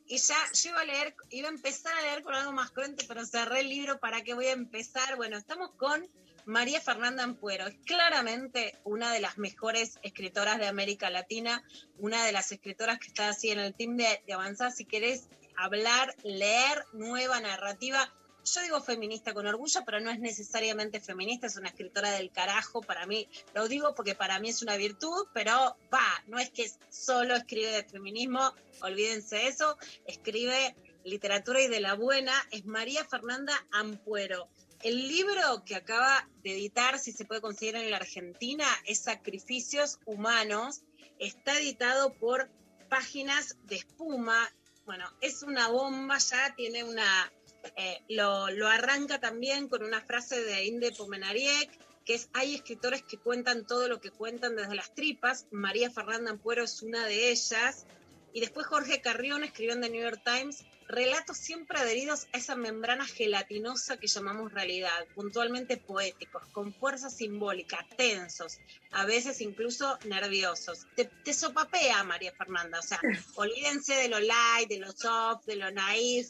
Y ya yo iba a leer, iba a empezar a leer con algo más cruento, pero cerré el libro para que voy a empezar. Bueno, estamos con María Fernanda Ampuero. Es claramente una de las mejores escritoras de América Latina, una de las escritoras que está así en el team de, Avanzar. Si querés hablar, leer nueva narrativa, yo digo feminista con orgullo, pero no es necesariamente feminista, es una escritora del carajo. Para mí, lo digo porque para mí es una virtud, pero va, no es que solo escribe de feminismo, olvídense eso, escribe literatura y de la buena, es María Fernanda Ampuero. El libro que acaba de editar, si se puede conseguir en la Argentina, es Sacrificios Humanos. Está editado por Páginas de Espuma. Bueno, es una bomba, ya tiene una eh, lo, arranca también con una frase de Inde Pomenariek, que es, hay escritores que cuentan todo lo que cuentan desde las tripas, María Fernanda Ampuero es una de ellas, y después Jorge Carrión escribió en The New York Times, relatos siempre adheridos a esa membrana gelatinosa que llamamos realidad, puntualmente poéticos, con fuerza simbólica, tensos, a veces incluso nerviosos. Te, te sopapea María Fernanda, o sea, (laughs) olvídense de lo light, de lo soft, de lo naif,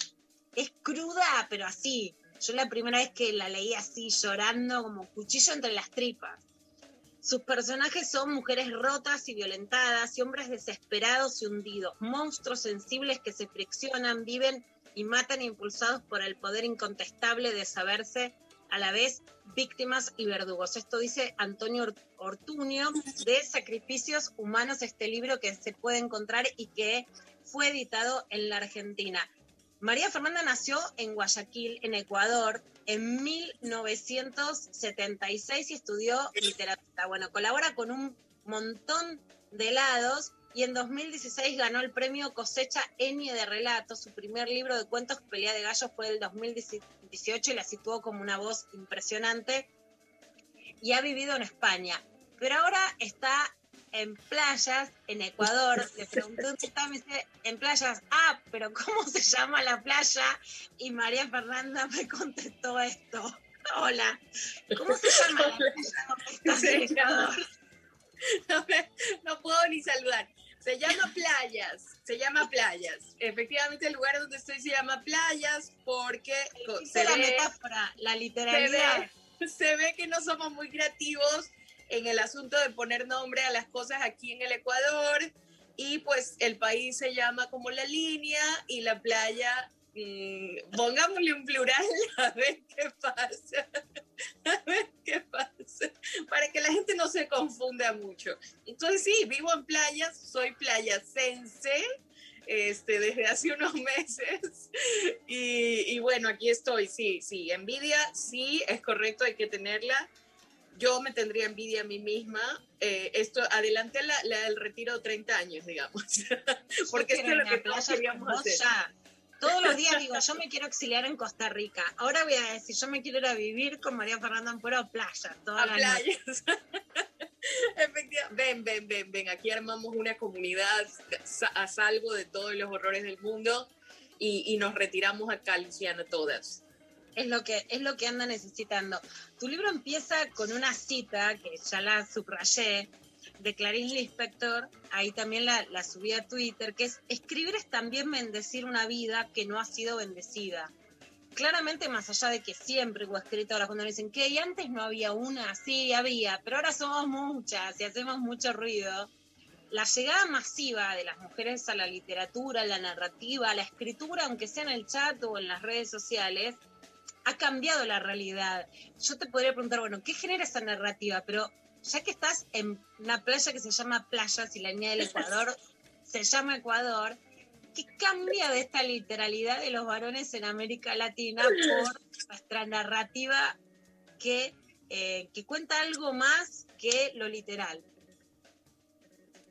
es cruda, pero así. Yo la primera vez que la leí así, llorando como cuchillo entre las tripas. Sus personajes son mujeres rotas y violentadas y hombres desesperados y hundidos, monstruos sensibles que se friccionan, viven y matan impulsados por el poder incontestable de saberse a la vez víctimas y verdugos. Esto dice Antonio Or- Ortuño de Sacrificios Humanos, este libro que se puede encontrar y que fue editado en la Argentina. María Fernanda nació en Guayaquil, en Ecuador, en 1976 y estudió literatura. Bueno, colabora con un montón de lados y en 2016 ganó el premio Cosecha Enie de Relatos. Su primer libro de cuentos, Pelea de Gallos, fue del 2018 y la situó como una voz impresionante. Y ha vivido en España. Pero ahora está en playas en Ecuador. Le pregunté dónde está, me dice, en playas. Ah, pero ¿cómo se llama la playa? Y María Fernanda me contestó esto. Hola, ¿cómo se llama la playa donde estás en Ecuador? No, me- no puedo ni saludar. Se llama Playas, se llama Playas. Efectivamente, el lugar donde estoy se llama Playas porque co- Hice la metáfora, la literalidad. Se ve, se ve que no somos muy creativos en el asunto de poner nombre a las cosas aquí en el Ecuador y pues el país se llama como la línea y la playa, mm, pongámosle un plural (laughs) a ver qué pasa, (laughs) a ver qué pasa, para que la gente no se confunda mucho. Entonces sí, vivo en playas, soy playacense. Este, desde hace unos (laughs) meses y bueno, aquí estoy, sí, sí, envidia, sí, es correcto, hay que tenerla, yo me tendría envidia a mí misma. Eh, esto, adelante la, la- el retiro de 30 años, digamos. (laughs) Porque esto es lo que todos queríamos hacer. Todos los días digo, yo me quiero exiliar en Costa Rica. Ahora voy a decir, yo me quiero ir a vivir con María Fernanda Ampuero a playa. Toda A la playas. (laughs) Efectivamente. Ven, ven, ven, ven. Aquí armamos una comunidad a salvo de todos los horrores del mundo y, y nos retiramos acá, Luciana, todas. Es lo, que, es lo que anda necesitando. Tu libro empieza con una cita, que ya la subrayé, de Clarice Lispector, ahí también la, la subí a Twitter, que es, escribir es también bendecir una vida que no ha sido bendecida. Claramente, más allá de que siempre hubo escritoras cuando dicen que y antes no había una, sí había, pero ahora somos muchas y hacemos mucho ruido. La llegada masiva de las mujeres a la literatura, a la narrativa, a la escritura, aunque sea en el chat o en las redes sociales, ha cambiado la realidad. Yo te podría preguntar, bueno, ¿qué genera esa narrativa? Pero ya que estás en una playa que se llama Playas y la línea del Ecuador se llama Ecuador, ¿qué cambia de esta literalidad de los varones en América Latina por nuestra narrativa que, eh, que cuenta algo más que lo literal?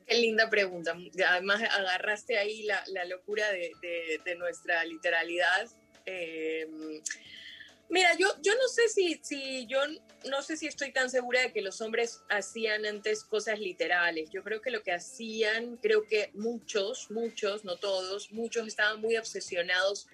Qué linda pregunta. Además, agarraste ahí la, la locura de, de- de nuestra literalidad. Eh, mira, yo, yo no sé si, si yo no sé si estoy tan segura de que los hombres hacían antes cosas literales. Yo creo que lo que hacían, creo que muchos, muchos, no todos, muchos estaban muy obsesionados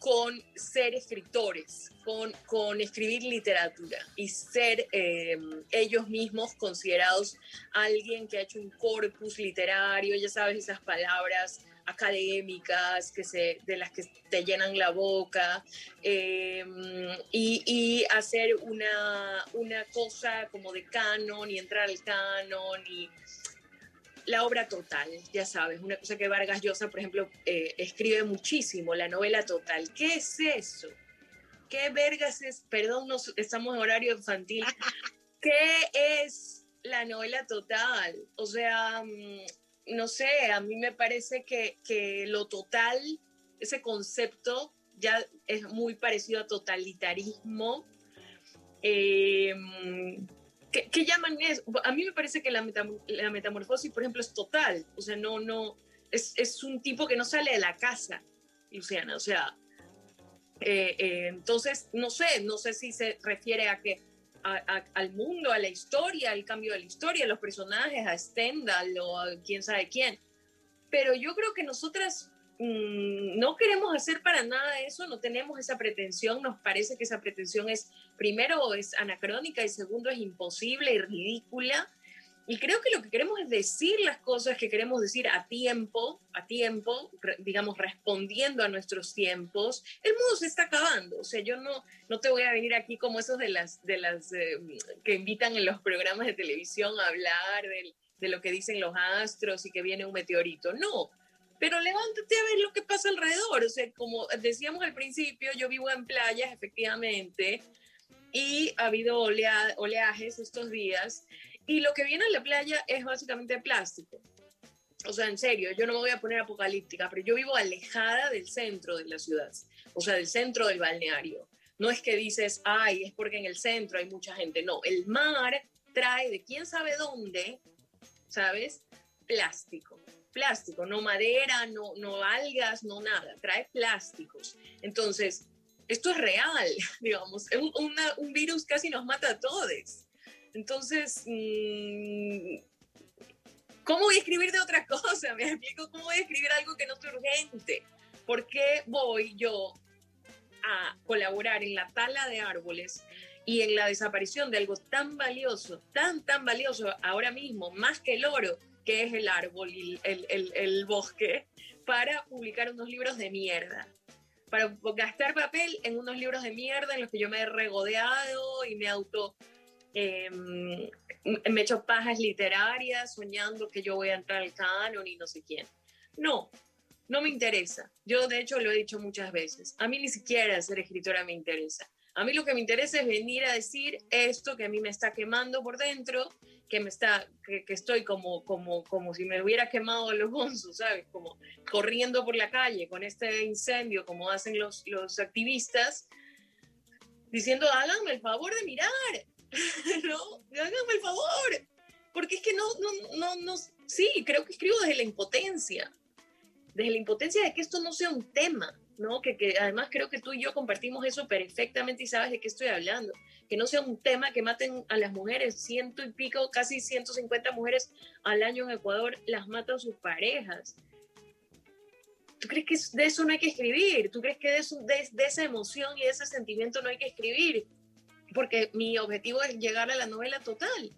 con ser escritores, con, con escribir literatura y ser eh, ellos mismos considerados alguien que ha hecho un corpus literario, ya sabes, esas palabras académicas que se, de las que te llenan la boca eh, y, y hacer una, una cosa como de canon y entrar al canon y la obra total, ya sabes, una cosa que Vargas Llosa, por ejemplo, eh, escribe muchísimo, la novela total. ¿Qué es eso? ¿Qué vergas es? Perdón, estamos en horario infantil. (laughs) ¿Qué es la novela total? O sea, mm, no sé, a mí me parece que, que lo total, ese concepto ya es muy parecido a totalitarismo. Eh, ¿qué, llaman eso? A mí me parece que la metamorfosis, por ejemplo, es total. O sea, no, no, es, es un tipo que no sale de la casa, Luciana. O sea, Eh, eh, entonces, no sé, no sé si se refiere a que al mundo, a la historia, al cambio de la historia, a los personajes, a Stendhal o a quién sabe quién. Pero yo creo que nosotras mm, no queremos hacer para nada eso, no tenemos esa pretensión, nos parece que esa pretensión es, primero, es anacrónica y segundo, es imposible y ridícula. Y creo que lo que queremos es decir las cosas que queremos decir a tiempo, a tiempo, re- digamos, respondiendo a nuestros tiempos. El mundo se está acabando, o sea, yo no, no te voy a venir aquí como esos de las, de las eh, que invitan en los programas de televisión a hablar del- de lo que dicen los astros y que viene un meteorito. No, pero levántate a ver lo que pasa alrededor. O sea, como decíamos al principio, yo vivo en playas, efectivamente, y ha habido olea- oleajes estos días, y lo que viene a la playa es básicamente plástico. O sea, en serio, yo no me voy a poner apocalíptica, pero yo vivo alejada del centro de la ciudad, o sea, del centro del balneario. No es que dices, ay, es porque en el centro hay mucha gente. No, el mar trae de quién sabe dónde, ¿sabes? Plástico. Plástico, no madera, no, no algas, no nada. Trae plásticos. Entonces, esto es real, (laughs) digamos. Es un, una- un virus casi nos mata a todos. Entonces, mm, ¿cómo voy a escribir de otra (laughs) cosa? Me explico, ¿cómo voy a escribir algo que no es urgente? ¿Por qué voy yo a colaborar en la tala de árboles y en la desaparición de algo tan valioso, tan, tan valioso ahora mismo, más que el oro, que es el árbol y el, el- el bosque, para publicar unos libros de mierda? Para gastar papel en unos libros de mierda en los que yo me he regodeado y me auto eh, me he hecho pajas literarias soñando que yo voy a entrar al canon y no sé quién. No, no me interesa. Yo de hecho lo he dicho muchas veces. A mí ni siquiera ser escritora me interesa. A mí lo que me interesa es venir a decir esto que a mí me está quemando por dentro, que me está, que, que estoy como, como, como si me hubiera quemado los bonzos, ¿sabes? Como corriendo por la calle con este incendio, como hacen los, los activistas, diciendo, háganme el favor de mirar, (laughs) no, háganme el favor, porque es que no, no, no, no, sí, creo que escribo desde la impotencia, desde la impotencia de que esto no sea un tema, ¿no? Que, que además creo que tú y yo compartimos eso perfectamente y sabes de qué estoy hablando, que no sea un tema que maten a las mujeres, ciento y pico, casi 150 mujeres al año en Ecuador las matan sus parejas. ¿Tú crees que de eso no hay que escribir? ¿Tú crees que de, eso- de- de esa emoción y de ese sentimiento no hay que escribir? Porque mi objetivo es llegar a la novela total.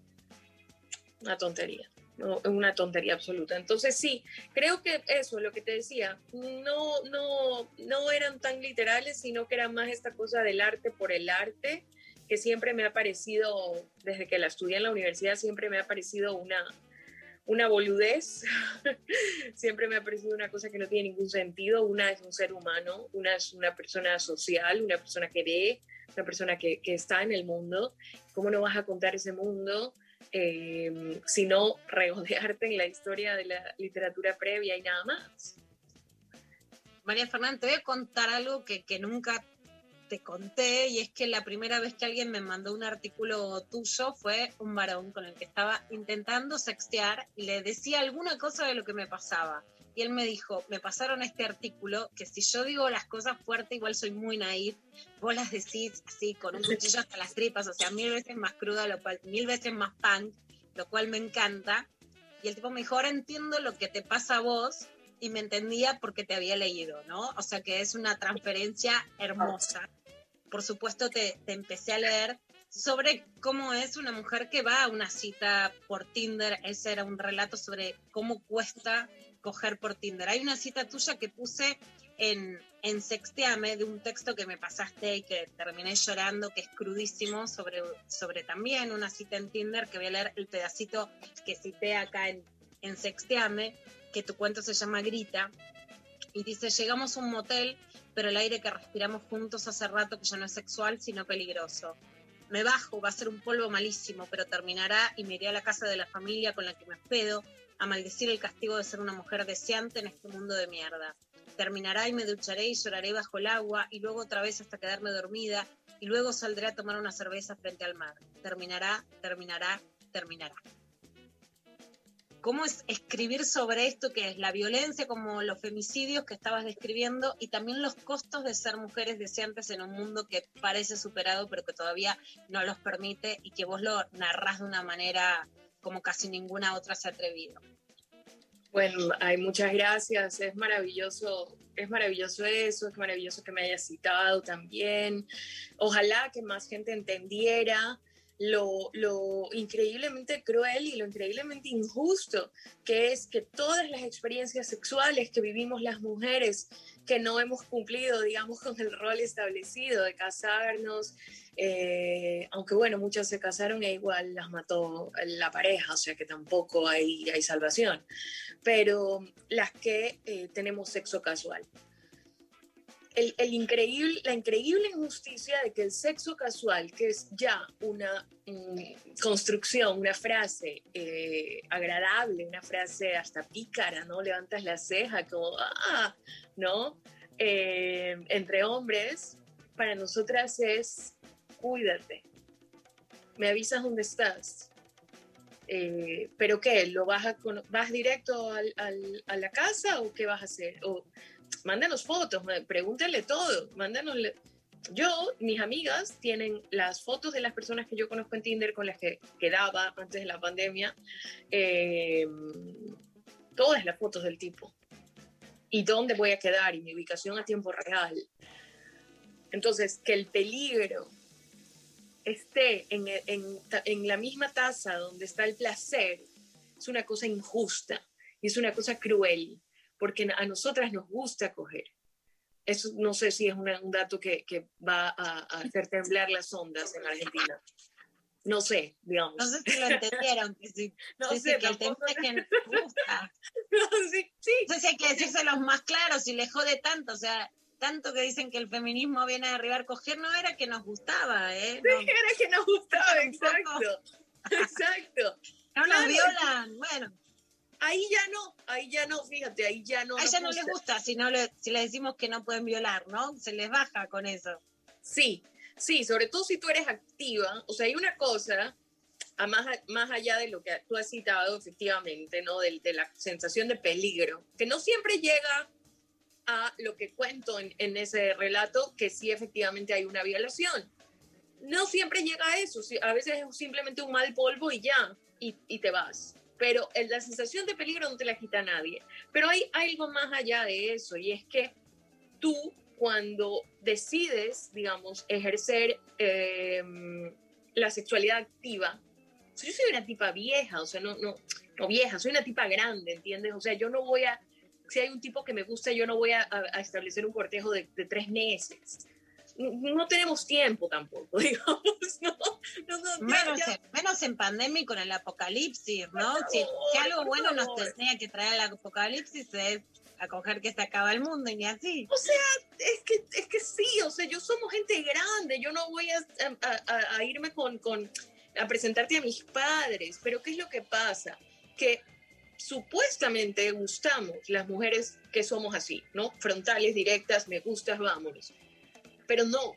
Una tontería, una tontería absoluta. Entonces sí, creo que eso, lo que te decía, no, no, no eran tan literales, sino que era más esta cosa del arte por el arte, que siempre me ha parecido, desde que la estudié en la universidad, siempre me ha parecido una, una boludez, (laughs) siempre me ha parecido una cosa que no tiene ningún sentido. Una es un ser humano, una es una persona social, una persona que ve, una persona que, que está en el mundo. ¿Cómo no vas a contar ese mundo? eh, sino regodearte en la historia de la literatura previa y nada más. María Fernanda, te voy a contar algo que, que nunca te conté y es que la primera vez que alguien me mandó un artículo tuyo fue un varón con el que estaba intentando sextear y le decía alguna cosa de lo que me pasaba. Y él me dijo, me pasaron este artículo, que si yo digo las cosas fuertes, igual soy muy naif, vos las decís así, con un cuchillo hasta las tripas, o sea, mil veces más cruda, lo cual, mil veces más punk, lo cual me encanta. Y el tipo me dijo, ahora entiendo lo que te pasa a vos, y me entendía porque te había leído, ¿no? O sea que es una transferencia hermosa. Por supuesto te, te empecé a leer sobre cómo es una mujer que va a una cita por Tinder. Ese era un relato sobre cómo cuesta coger por Tinder. Hay una cita tuya que puse en, en Sexteame de un texto que me pasaste y que terminé llorando, que es crudísimo, sobre, sobre también una cita en Tinder, que voy a leer el pedacito que cité acá en, en Sexteame, que tu cuento se llama Grita, y dice, llegamos a un motel, pero el aire que respiramos juntos hace rato que ya no es sexual, sino peligroso. Me bajo, va a ser un polvo malísimo, pero terminará y me iré a la casa de la familia con la que me hospedo a maldecir el castigo de ser una mujer deseante en este mundo de mierda. Terminará y me ducharé y lloraré bajo el agua y luego otra vez hasta quedarme dormida y luego saldré a tomar una cerveza frente al mar. Terminará, terminará, terminará. Cómo es escribir sobre esto que es la violencia, como los femicidios que estabas describiendo, y también los costos de ser mujeres deseantes en un mundo que parece superado, pero que todavía no los permite, y que vos lo narrás de una manera como casi ninguna otra se ha atrevido. Bueno, hay muchas gracias. Es maravilloso, es maravilloso eso, es maravilloso que me hayas citado también. Ojalá que más gente entendiera lo, lo increíblemente cruel y lo increíblemente injusto que es que todas las experiencias sexuales que vivimos las mujeres que no hemos cumplido, digamos, (laughs) con el rol establecido de casarnos, eh, aunque bueno, muchas se casaron e igual las mató la pareja, o sea que tampoco hay, hay salvación, pero las que eh, tenemos sexo casual. El, el increíble, la increíble injusticia de que el sexo casual, que es ya una mm, construcción, una frase eh, agradable, una frase hasta pícara, ¿no? Levantas la ceja como, ah, ¿no? Eh, entre hombres, para nosotras es cuídate, me avisas dónde estás. Eh, ¿Pero qué? ¿Lo vas, a, vas directo al- al- a la casa o qué vas a hacer? O mándanos fotos, pregúntale todo, mándanos... Yo, mis amigas tienen las fotos de las personas que yo conozco en Tinder con las que quedaba antes de la pandemia, eh, todas las fotos del tipo. Y dónde voy a quedar y mi ubicación a tiempo real. Entonces, que el peligro esté en, en- en la misma taza donde está el placer es una cosa injusta y es una cosa cruel, porque a nosotras nos gusta coger. Eso no sé si es una- un dato que, que va a, a hacer (laughs) temblar las ondas en Argentina. No sé, digamos. No sé si lo entendieron, que sí. (laughs) No Sí, sí, sé, que el tema es que nos gusta. (laughs) sí, sí. No sé si hay que decírselos más claros, si les jode tanto, o sea, tanto que dicen que el feminismo viene a derribar coger, no era que nos gustaba, ¿eh? No, Era que nos gustaba, exacto. Exacto. no nos violan, bueno. Ahí ya no, ahí ya no, fíjate, ahí ya no. A ella no les gusta si, no le, si les decimos que no pueden violar, ¿no? Se les baja con eso. Sí, sí, sobre todo si tú eres activa. O sea, hay una cosa, a más, más allá de lo que tú has citado, efectivamente, ¿no? De, de la sensación de peligro, que no siempre llega a lo que cuento en, en ese relato, que sí efectivamente hay una violación. No siempre llega a eso, a veces es simplemente un mal polvo y ya, y, y te vas. Pero la sensación de peligro no te la quita nadie. Pero hay algo más allá de eso, y es que tú cuando decides, digamos, ejercer eh, la sexualidad activa, yo soy una tipa vieja, o sea, no, no, no vieja, soy una tipa grande, ¿entiendes? O sea, yo no voy a, si hay un tipo que me gusta, yo no voy a, establecer un cortejo de tres meses. No, tenemos tiempo tampoco, (laughs) digamos, ¿no? No, no, ya- Menos, ya- en, menos en pandemia y con el apocalipsis, ¿no? Si, si algo bueno nos favor. tenía que traer el apocalipsis es acoger que se acaba el mundo y ni así. O sea, es que, es que sí, o sea, yo somos gente grande, yo no voy a, a- a- a irme con, con, a presentarte a mis padres, pero ¿qué es lo que pasa? Que supuestamente gustamos las mujeres que somos así, ¿no? Frontales, directas, me gustas, vámonos. Pero no,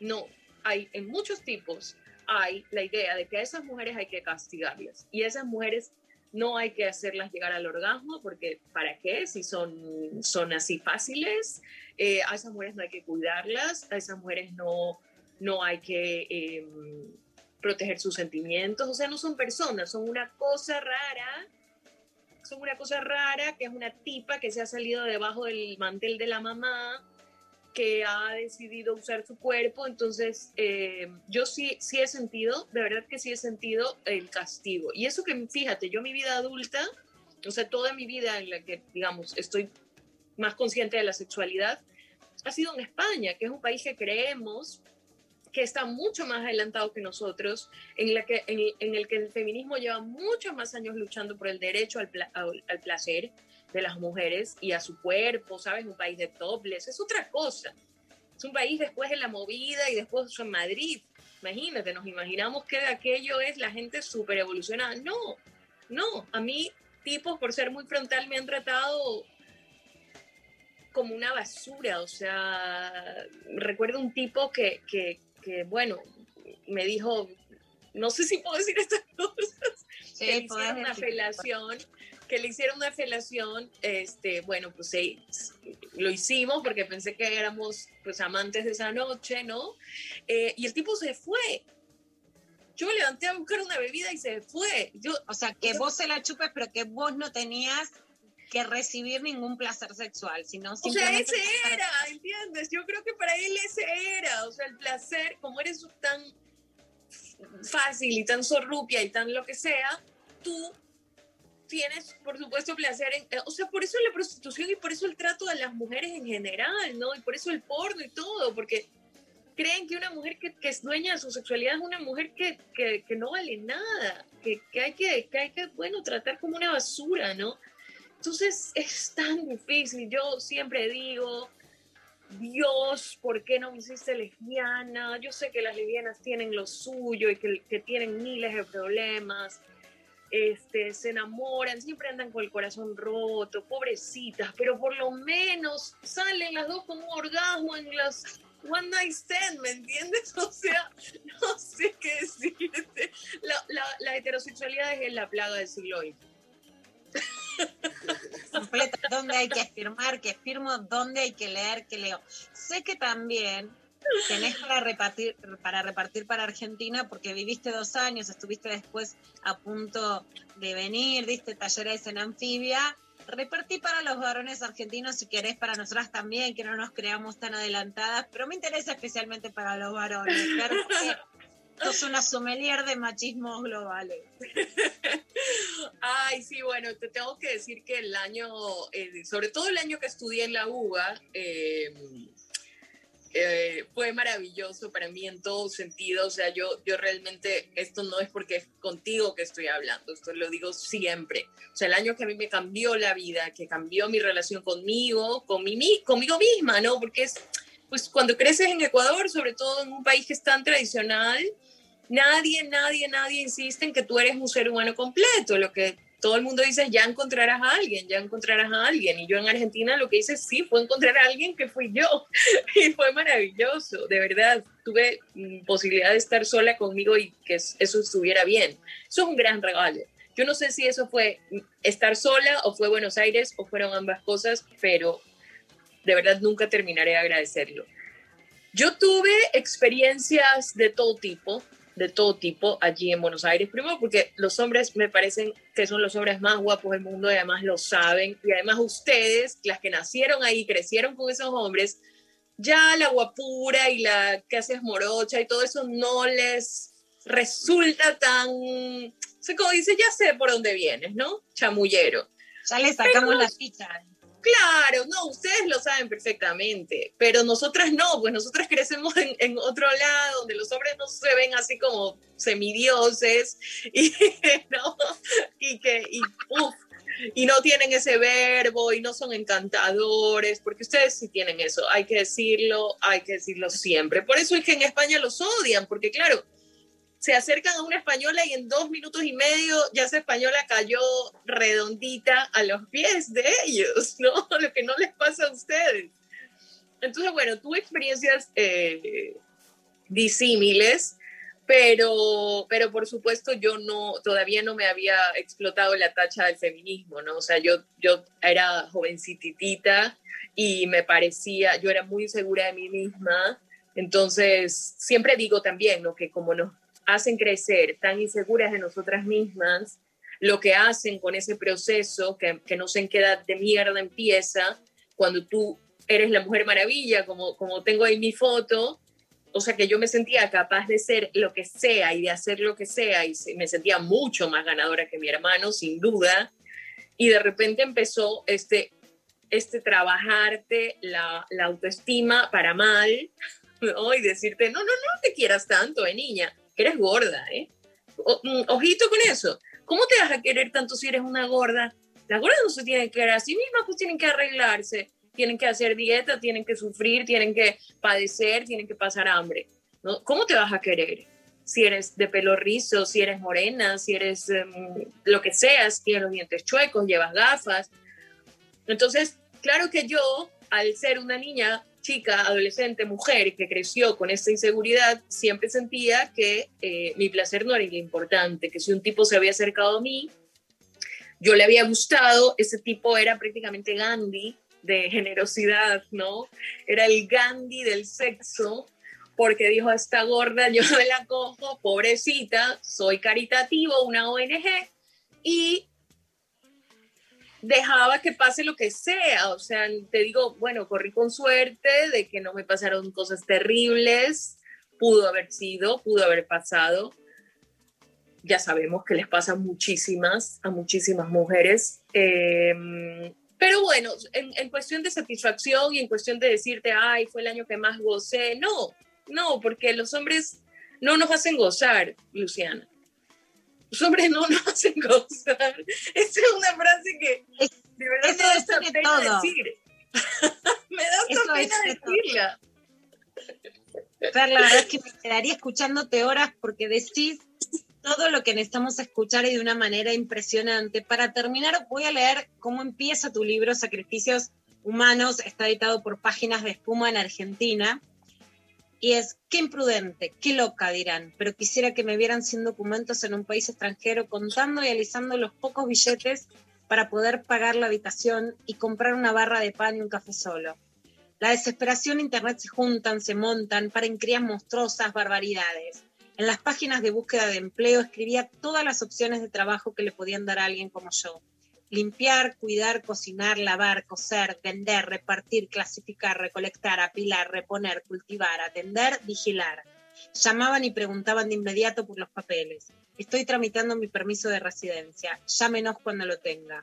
no, hay en muchos tipos hay la idea de que a esas mujeres hay que castigarlas. Y a esas mujeres no hay que hacerlas llegar al orgasmo porque ¿para qué? Si son, son así fáciles, eh, a esas mujeres no hay que cuidarlas, a esas mujeres no, no hay que eh, proteger sus sentimientos, o sea, no son personas, son una cosa rara, son una cosa rara que es una tipa que se ha salido debajo del mantel de la mamá, que ha decidido usar su cuerpo, entonces eh, yo sí, sí he sentido, de verdad que sí he sentido el castigo. Y eso que, fíjate, yo mi vida adulta, o sea, toda mi vida en la que, digamos, estoy más consciente de la sexualidad, ha sido en España, que es un país que creemos que está mucho más adelantado que nosotros, en, la que, en, el que el feminismo lleva muchos más años luchando por el derecho al, al placer de las mujeres y a su cuerpo, ¿sabes? Un país de topless, es otra cosa. Es un país después de la movida y después en Madrid. Imagínate, nos imaginamos que aquello es la gente súper evolucionada. No, no, a mí tipos por ser muy frontal me han tratado como una basura, o sea, recuerdo un tipo que, que, que, bueno, me dijo, no sé si puedo decir estas (laughs) cosas, Sí, que le hicieron una felación, que le hicieron una felación, este, bueno, pues sí, lo hicimos porque pensé que éramos pues amantes de esa noche, ¿no? Eh, y el tipo se fue. Yo me levanté a buscar una bebida y se fue. Yo, O sea, que vos se la chupes, pero que vos no tenías que recibir ningún placer sexual, sino O sea, ese era, ¿entiendes? Yo creo que para él ese era, o sea, el placer, como eres tan fácil y tan sorrupia y tan lo que sea, tú tienes, por supuesto, placer en, eh, o sea, por eso la prostitución y por eso el trato de las mujeres en general, ¿no? Y por eso el porno y todo, porque creen que una mujer que, que es dueña de su sexualidad es una mujer que, que, que no vale nada, que, hay que, que hay que, bueno, tratar como una basura, ¿no? Entonces es tan difícil. Yo siempre digo, Dios, ¿por qué no me hiciste lesbiana? Yo sé que las lesbianas tienen lo suyo y que, que tienen miles de problemas. Este, se enamoran, siempre andan con el corazón roto, pobrecitas, pero por lo menos salen las dos con un orgasmo en las One Night Stand, ¿me entiendes? (laughs) O sea, no sé qué decirte. La, la, heterosexualidad es la plaga del siglo XX. completa, dónde hay que firmar, que firmo, dónde hay que leer, que leo. Sé que también tenés para repartir, para repartir para Argentina, porque viviste dos años, estuviste después a punto de venir, diste talleres en anfibia. Repartí para los varones argentinos, si querés, para nosotras también, que no nos creamos tan adelantadas, pero me interesa especialmente para los varones. Que sos una sommelier de machismos globales. Ay, sí, bueno, te tengo que decir que el año, eh, sobre todo el año que estudié en la UBA, eh, eh, fue maravilloso para mí en todo sentido. O sea, yo, yo realmente, esto no es porque es contigo que estoy hablando, esto lo digo siempre. O sea, el año que a mí me cambió la vida, que cambió mi relación conmigo, con mi, mi- conmigo misma, ¿no? Porque es, pues cuando creces en Ecuador, sobre todo en un país que es tan tradicional, nadie, nadie, nadie insiste en que tú eres un ser humano completo. Lo que todo el mundo dice ya encontrarás a alguien, ya encontrarás a alguien. Y yo en Argentina lo que hice, sí, fue encontrar a alguien que fui yo. (laughs) Y fue maravilloso, de verdad. Tuve mm, posibilidad de estar sola conmigo y que es- eso estuviera bien. Eso es un gran regalo. Yo no sé si eso fue mm, estar sola o fue Buenos Aires o fueron ambas cosas, pero de verdad nunca terminaré de agradecerlo. Yo tuve experiencias de todo tipo, de todo tipo allí en Buenos Aires. Primero porque los hombres me parecen que son los hombres más guapos del mundo y además lo saben. Y además ustedes, las que nacieron ahí, crecieron con esos hombres, ya la guapura y la que haces morocha y todo eso no les resulta tan... O sea, como dice, ya sé por dónde vienes, ¿no? Chamullero. Ya le sacamos Pero- la ficha. Claro, no, ustedes lo saben perfectamente, pero nosotras no, pues nosotras crecemos en, otro lado, donde los hombres no se ven así como semidioses y, (laughs) ¿no? y que, y, uf, y no tienen ese verbo y no son encantadores, porque ustedes sí tienen eso, hay que decirlo, hay que decirlo siempre. Por eso es que en España los odian, porque claro, se acercan a una española y en dos minutos y medio ya esa española cayó redondita a los pies de ellos, ¿no? (laughs) Lo que no les pasa a ustedes. Entonces, bueno, tuve experiencias eh, disímiles, pero, pero por supuesto yo no, todavía no me había explotado la tacha del feminismo, ¿no? O sea, yo, yo era jovencititita y me parecía, yo era muy segura de mí misma, entonces siempre digo también, ¿no? Que como nos hacen crecer tan inseguras de nosotras mismas, lo que hacen con ese proceso, que, que no sé en qué edad de mierda empieza, cuando tú eres la mujer maravilla, como, como tengo ahí mi foto, o sea que yo me sentía capaz de ser lo que sea y de hacer lo que sea y me sentía mucho más ganadora que mi hermano, sin duda, y de repente empezó este, este trabajarte la, la autoestima para mal, (laughs) ¿no? Y decirte, no, no, no te quieras tanto, eh, niña, que eres gorda, ¿eh? O- mm, ojito con eso. ¿Cómo te vas a querer tanto si eres una gorda? Las gordas no se tienen que querer a sí mismas, pues tienen que arreglarse, tienen que hacer dieta, tienen que sufrir, tienen que padecer, tienen que pasar hambre. ¿no? ¿Cómo te vas a querer? Si eres de pelo rizo, si eres morena, si eres em, lo que seas, tienes los dientes chuecos, llevas gafas. Entonces, claro que yo, al ser una niña chica, adolescente, mujer que creció con esta inseguridad, siempre sentía que eh, mi placer no era importante, que si un tipo se había acercado a mí, yo le había gustado, ese tipo era prácticamente Gandhi de generosidad, ¿no? Era el Gandhi del sexo, porque dijo esta gorda, yo (laughs) me la cojo, pobrecita, soy caritativo, una ONG, y dejaba que pase lo que sea, o sea, te digo, bueno, corrí con suerte de que no me pasaron cosas terribles, pudo haber sido, pudo haber pasado, ya sabemos que les pasa muchísimas, a muchísimas mujeres, eh, pero bueno, en, en cuestión de satisfacción y en cuestión de decirte, ay, fue el año que más gocé, no, no, porque los hombres no nos hacen gozar, Luciana. Los hombres no nos hacen (laughs) gozar. Esa es una frase que de verdad eso me da es hasta de pena todo. decir. (laughs) me da hasta Eso es pena de decirla. La verdad es que me quedaría escuchándote horas porque decís todo lo que necesitamos escuchar y de una manera impresionante. Para terminar, voy a leer cómo empieza tu libro, Sacrificios Humanos, está editado por Páginas de Espuma en Argentina. Y es, qué imprudente, qué loca dirán, pero quisiera que me vieran sin documentos en un país extranjero contando y alisando los pocos billetes para poder pagar la habitación y comprar una barra de pan y un café solo. La desesperación internet se juntan, se montan, paren crías monstruosas, barbaridades. En las páginas de búsqueda de empleo escribía todas las opciones de trabajo que le podían dar a alguien como yo. Limpiar, cuidar, cocinar, lavar, coser, vender, repartir, clasificar, recolectar, apilar, reponer, cultivar, atender, vigilar. Llamaban y preguntaban de inmediato por los papeles. Estoy tramitando mi permiso de residencia. Llámenos cuando lo tenga.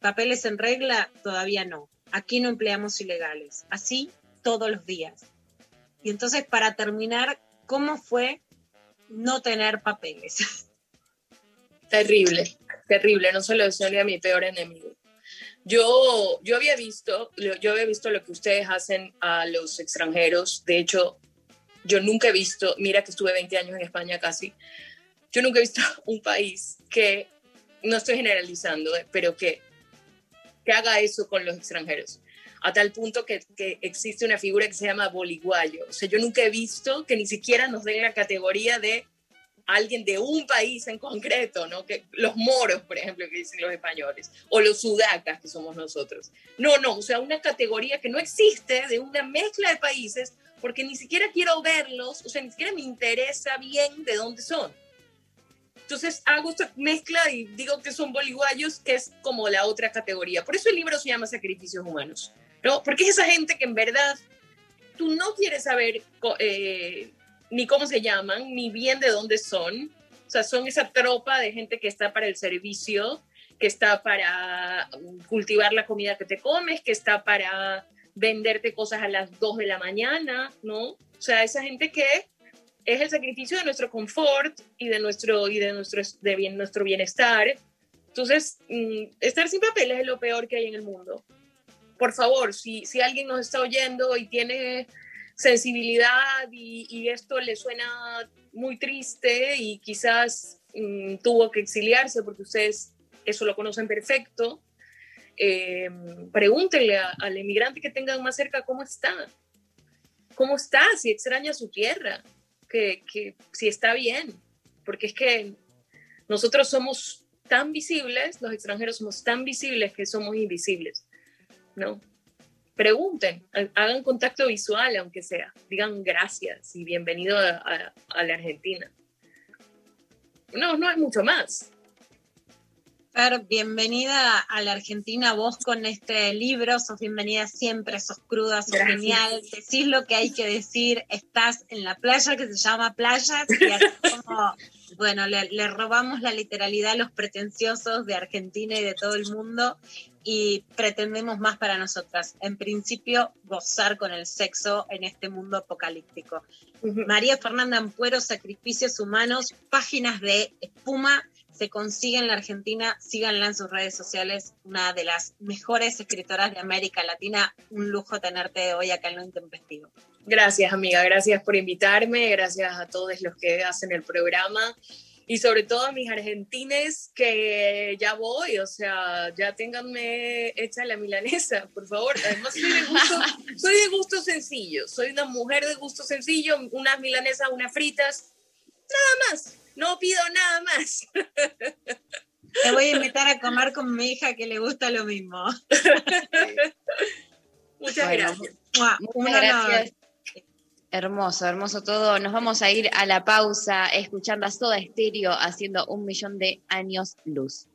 ¿Papeles en regla? Todavía no. Aquí no empleamos ilegales. Así todos los días. Y entonces, para terminar, ¿cómo fue no tener papeles? Terrible, terrible. No se lo deseo ni a mi peor enemigo. Yo, yo había visto, yo había visto lo que ustedes hacen a los extranjeros. De hecho, yo nunca he visto, mira que estuve 20 años en España casi, yo nunca he visto (laughs) un país que, no estoy generalizando, eh, pero que, que haga eso con los extranjeros. A tal punto que, que existe una figura que se llama boliguayo. O sea, yo nunca he visto que ni siquiera nos den la categoría de alguien de un país en concreto, ¿no? Que los moros, por ejemplo, que dicen los españoles, o los sudacas, que somos nosotros. No, no, o sea, una categoría que no existe de una mezcla de países, porque ni siquiera quiero verlos, o sea, ni siquiera me interesa bien de dónde son. Entonces hago esta mezcla y digo que son boliguayos, que es como la otra categoría. Por eso el libro se llama Sacrificios Humanos, ¿no? Porque es esa gente que en verdad tú no quieres saber eh, ni cómo se llaman, ni bien de dónde son. O sea, son esa tropa de gente que está para el servicio, que está para cultivar la comida que te comes, que está para venderte cosas a las 2 de la mañana, ¿no? O sea, esa gente que es el sacrificio de nuestro confort y de nuestro, y de nuestro, de bien, nuestro bienestar. Entonces, mm, estar sin papeles es lo peor que hay en el mundo. Por favor, si, si alguien nos está oyendo y tiene sensibilidad y, esto le suena muy triste y quizás mm, tuvo que exiliarse porque ustedes eso lo conocen perfecto, eh, pregúntenle al emigrante que tengan más cerca cómo está. ¿Cómo está? Si extraña su tierra, que, que si está bien. Porque es que nosotros somos tan visibles, los extranjeros somos tan visibles que somos invisibles. ¿No? Pregunten, ha- hagan contacto visual, aunque sea. Digan gracias y bienvenido a, a- a la Argentina. No, no hay mucho más. Fer, bienvenida a la Argentina, vos con este libro, sos bienvenida siempre, sos cruda, sos Gracias. genial, decís lo que hay que decir, estás en la playa que se llama Playas y así (laughs) como, bueno, le, le robamos la literalidad a los pretenciosos de Argentina y de todo el mundo y pretendemos más para nosotras. En principio, gozar con el sexo en este mundo apocalíptico. María Fernanda Ampuero, Sacrificios Humanos, páginas de espuma, se consigue en la Argentina, síganla en sus redes sociales, una de las mejores escritoras de América Latina, un lujo tenerte hoy acá en Lo Intempestivo. Gracias, amiga. Gracias por invitarme. Gracias a todos los que hacen el programa. Y sobre todo a mis argentines que ya voy, o sea, ya ténganme hecha la milanesa, por favor. Además, soy de gusto, (laughs) soy de gusto sencillo, soy una mujer de gusto sencillo, unas milanesas, unas fritas, nada más, no pido nada más. (laughs) Te voy a invitar a comer con mi hija que le gusta lo mismo. (laughs) Muchas Bueno, gracias. Mua, Muchas un honor. gracias. Hermoso, hermoso todo. Nos vamos a ir a la pausa escuchando a Soda Stereo haciendo un millón de años luz.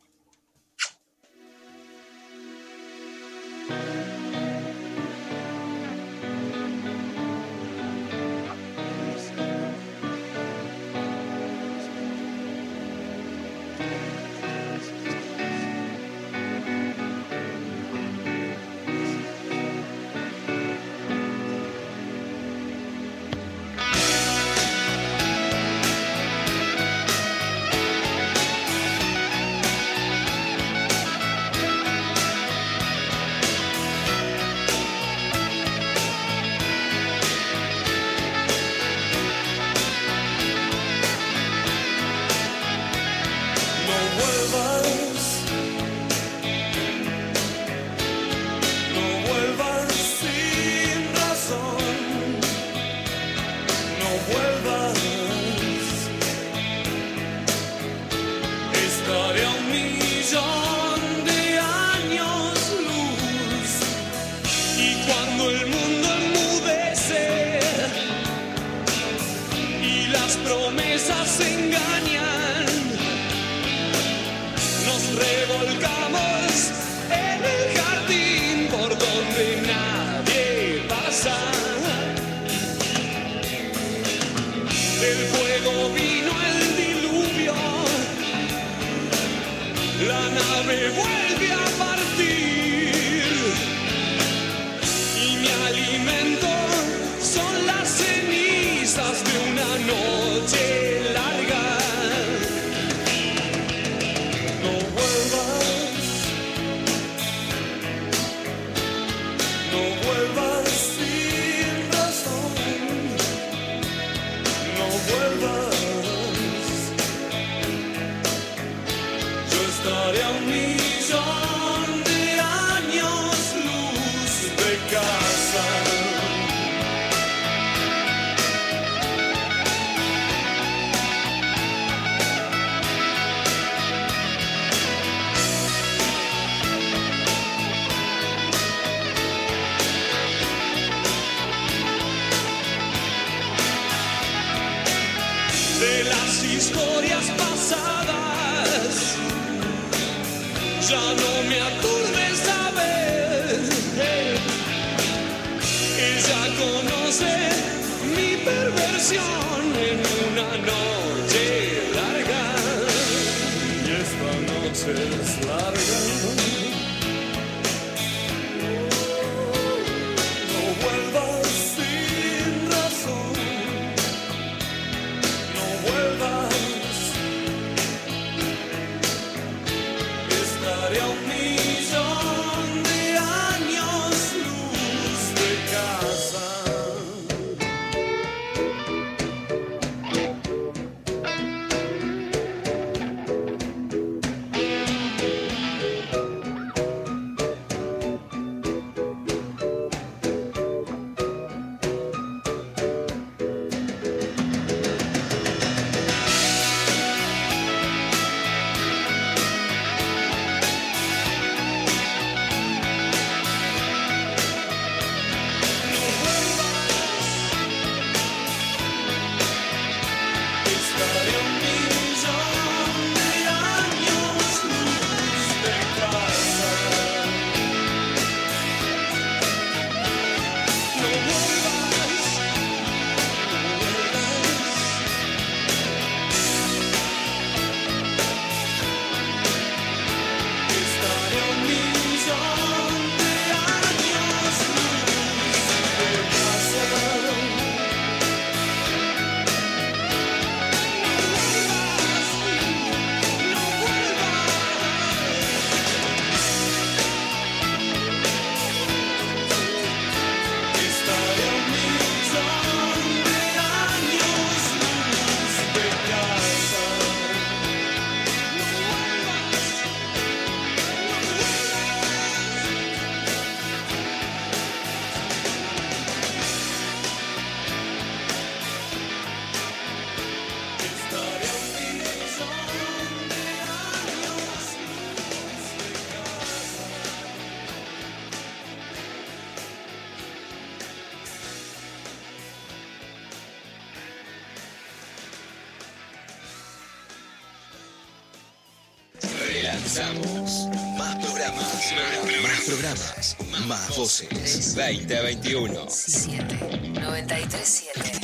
Comenzamos. Más programas. Más programas. Más voces. 2021. 937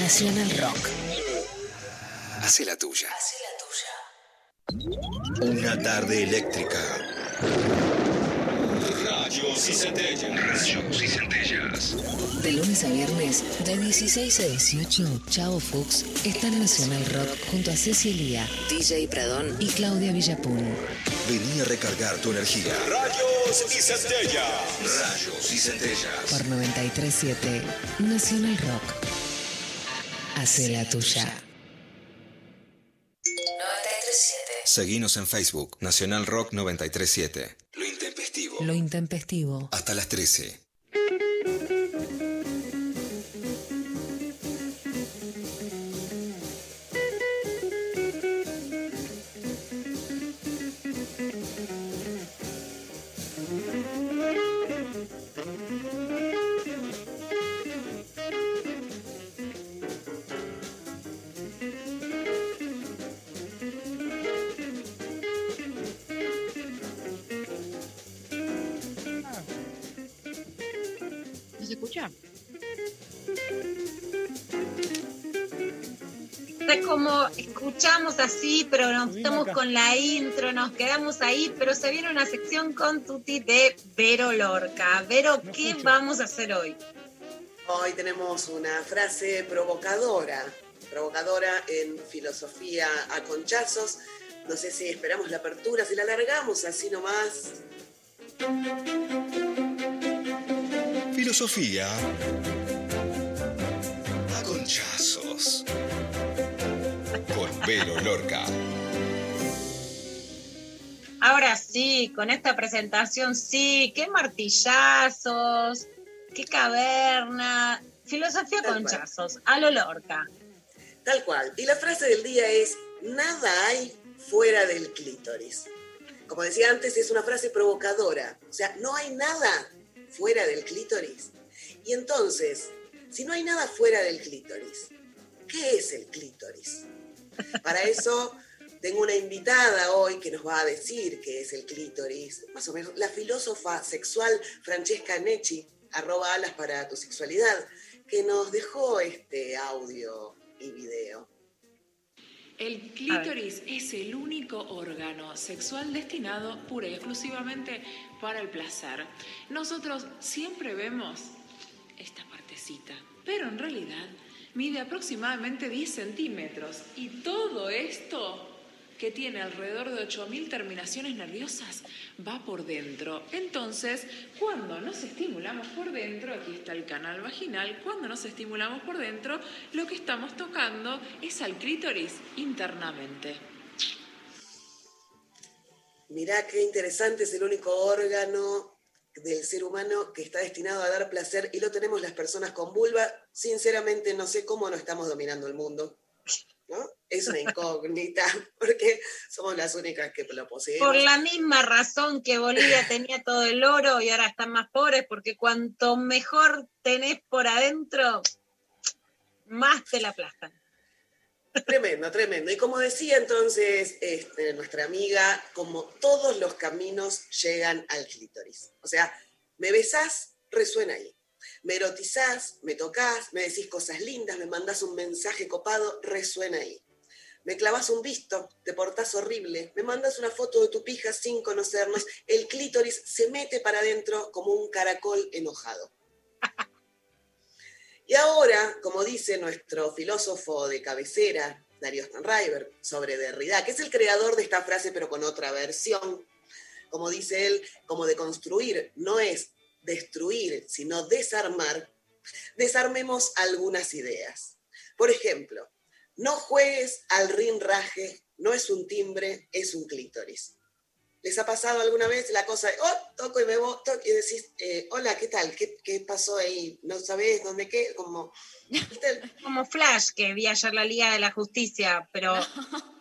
Nacional Rock. Hace la tuya. Una tarde eléctrica. Rayos y centellas. Rayos y centellas. De lunes a viernes, de 16 a 18, Chavo Fuchs está en Nacional Rock junto a Ceci Lía, DJ Pradón y Claudia Villapun. Vení a recargar tu energía. Rayos y centellas. Rayos y centellas. Por 937 Nacional Rock. Hace la tuya. 937. Seguinos en Facebook. Nacional Rock 937. Lo intempestivo. Hasta las 13. Nos estamos acá. con la intro, nos quedamos ahí, pero se viene una sección con Tuti de Vero Lorca. Vero, ¿qué vamos a hacer hoy? Hoy tenemos una frase provocadora, provocadora en filosofía a conchazos. No sé si esperamos la apertura, si la alargamos así nomás. Filosofía. A conchazos. Con Vero Lorca. Ahora sí, con esta presentación sí, qué martillazos, qué caverna, filosofía Tal conchazos, a lo Lorca. Tal cual. Y la frase del día es, nada hay fuera del clítoris. Como decía antes, es una frase provocadora. O sea, no hay nada fuera del clítoris. Y entonces, si no hay nada fuera del clítoris, ¿qué es el clítoris? Para eso tengo una invitada hoy que nos va a decir qué es el clítoris, más o menos la filósofa sexual Francesca Necci, arroba alas para tu sexualidad, que nos dejó este audio y video. El clítoris es el único órgano sexual destinado pura y exclusivamente para el placer. Nosotros siempre vemos esta partecita, pero en realidad mide aproximadamente 10 centímetros y todo esto que tiene alrededor de 8.000 terminaciones nerviosas va por dentro. Entonces, cuando nos estimulamos por dentro, aquí está el canal vaginal, cuando nos estimulamos por dentro, lo que estamos tocando es al clítoris internamente. Mirá qué interesante, es el único órgano del ser humano que está destinado a dar placer y lo tenemos las personas con vulva. Sinceramente no sé cómo no estamos dominando el mundo. ¿No? Es una incógnita, (laughs) porque somos las únicas que lo poseemos. Por la misma razón que Bolivia (laughs) tenía todo el oro y ahora están más pobres, porque cuanto mejor tenés por adentro, más te la aplastan. Tremendo, tremendo. Y como decía entonces este, nuestra amiga, como todos los caminos llegan al clítoris. O sea, me besás, resuena ahí. Me erotizás, me tocas, me decís cosas lindas, me mandás un mensaje copado, resuena ahí. Me clavas un visto, te portás horrible, me mandas una foto de tu pija sin conocernos, el clítoris se mete para adentro como un caracol enojado. Y ahora, como dice nuestro filósofo de cabecera, Darío Stanriver, sobre Derrida, que es el creador de esta frase, pero con otra versión, como dice él, como de construir, no es destruir, sino desarmar, desarmemos algunas ideas. Por ejemplo, no juegues al rinraje, no es un timbre, es un clítoris. ¿Les ha pasado alguna vez la cosa de, oh, toco y me voy, toco", y decís, eh, hola, ¿qué tal? ¿Qué, qué pasó ahí? ¿No sabés dónde qué? Como, (laughs) Como Flash, que vi ayer la Liga de la Justicia, pero (laughs)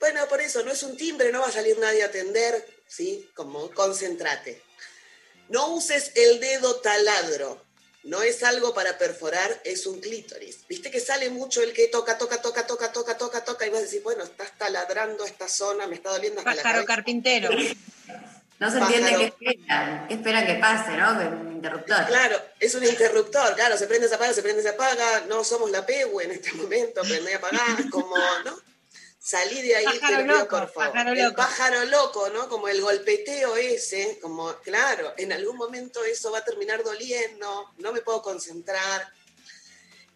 Bueno, por eso, no es un timbre, no va a salir nadie a atender, ¿sí? Como, concéntrate. No uses el dedo taladro. no es algo para perforar, es un clítoris. Viste que sale mucho el que toca, toca, toca, toca, toca, toca, toca, y vas a decir, bueno, está taladrando esta zona, me está doliendo hasta la Pájaro cabeza. carpintero. No se entiende qué esperan, qué esperan que pase, ¿no? Que un interruptor. Claro, es un interruptor, claro, se prende, se apaga, se prende, se apaga, no somos la PEU en este momento, prende y apagar, como, ¿no? Salí de ahí, Pájaro te lo pido, loco, por favor. pájaro el loco. pájaro loco, ¿no? Como el golpeteo ese, como, claro, en algún momento eso va a terminar doliendo, no me puedo concentrar.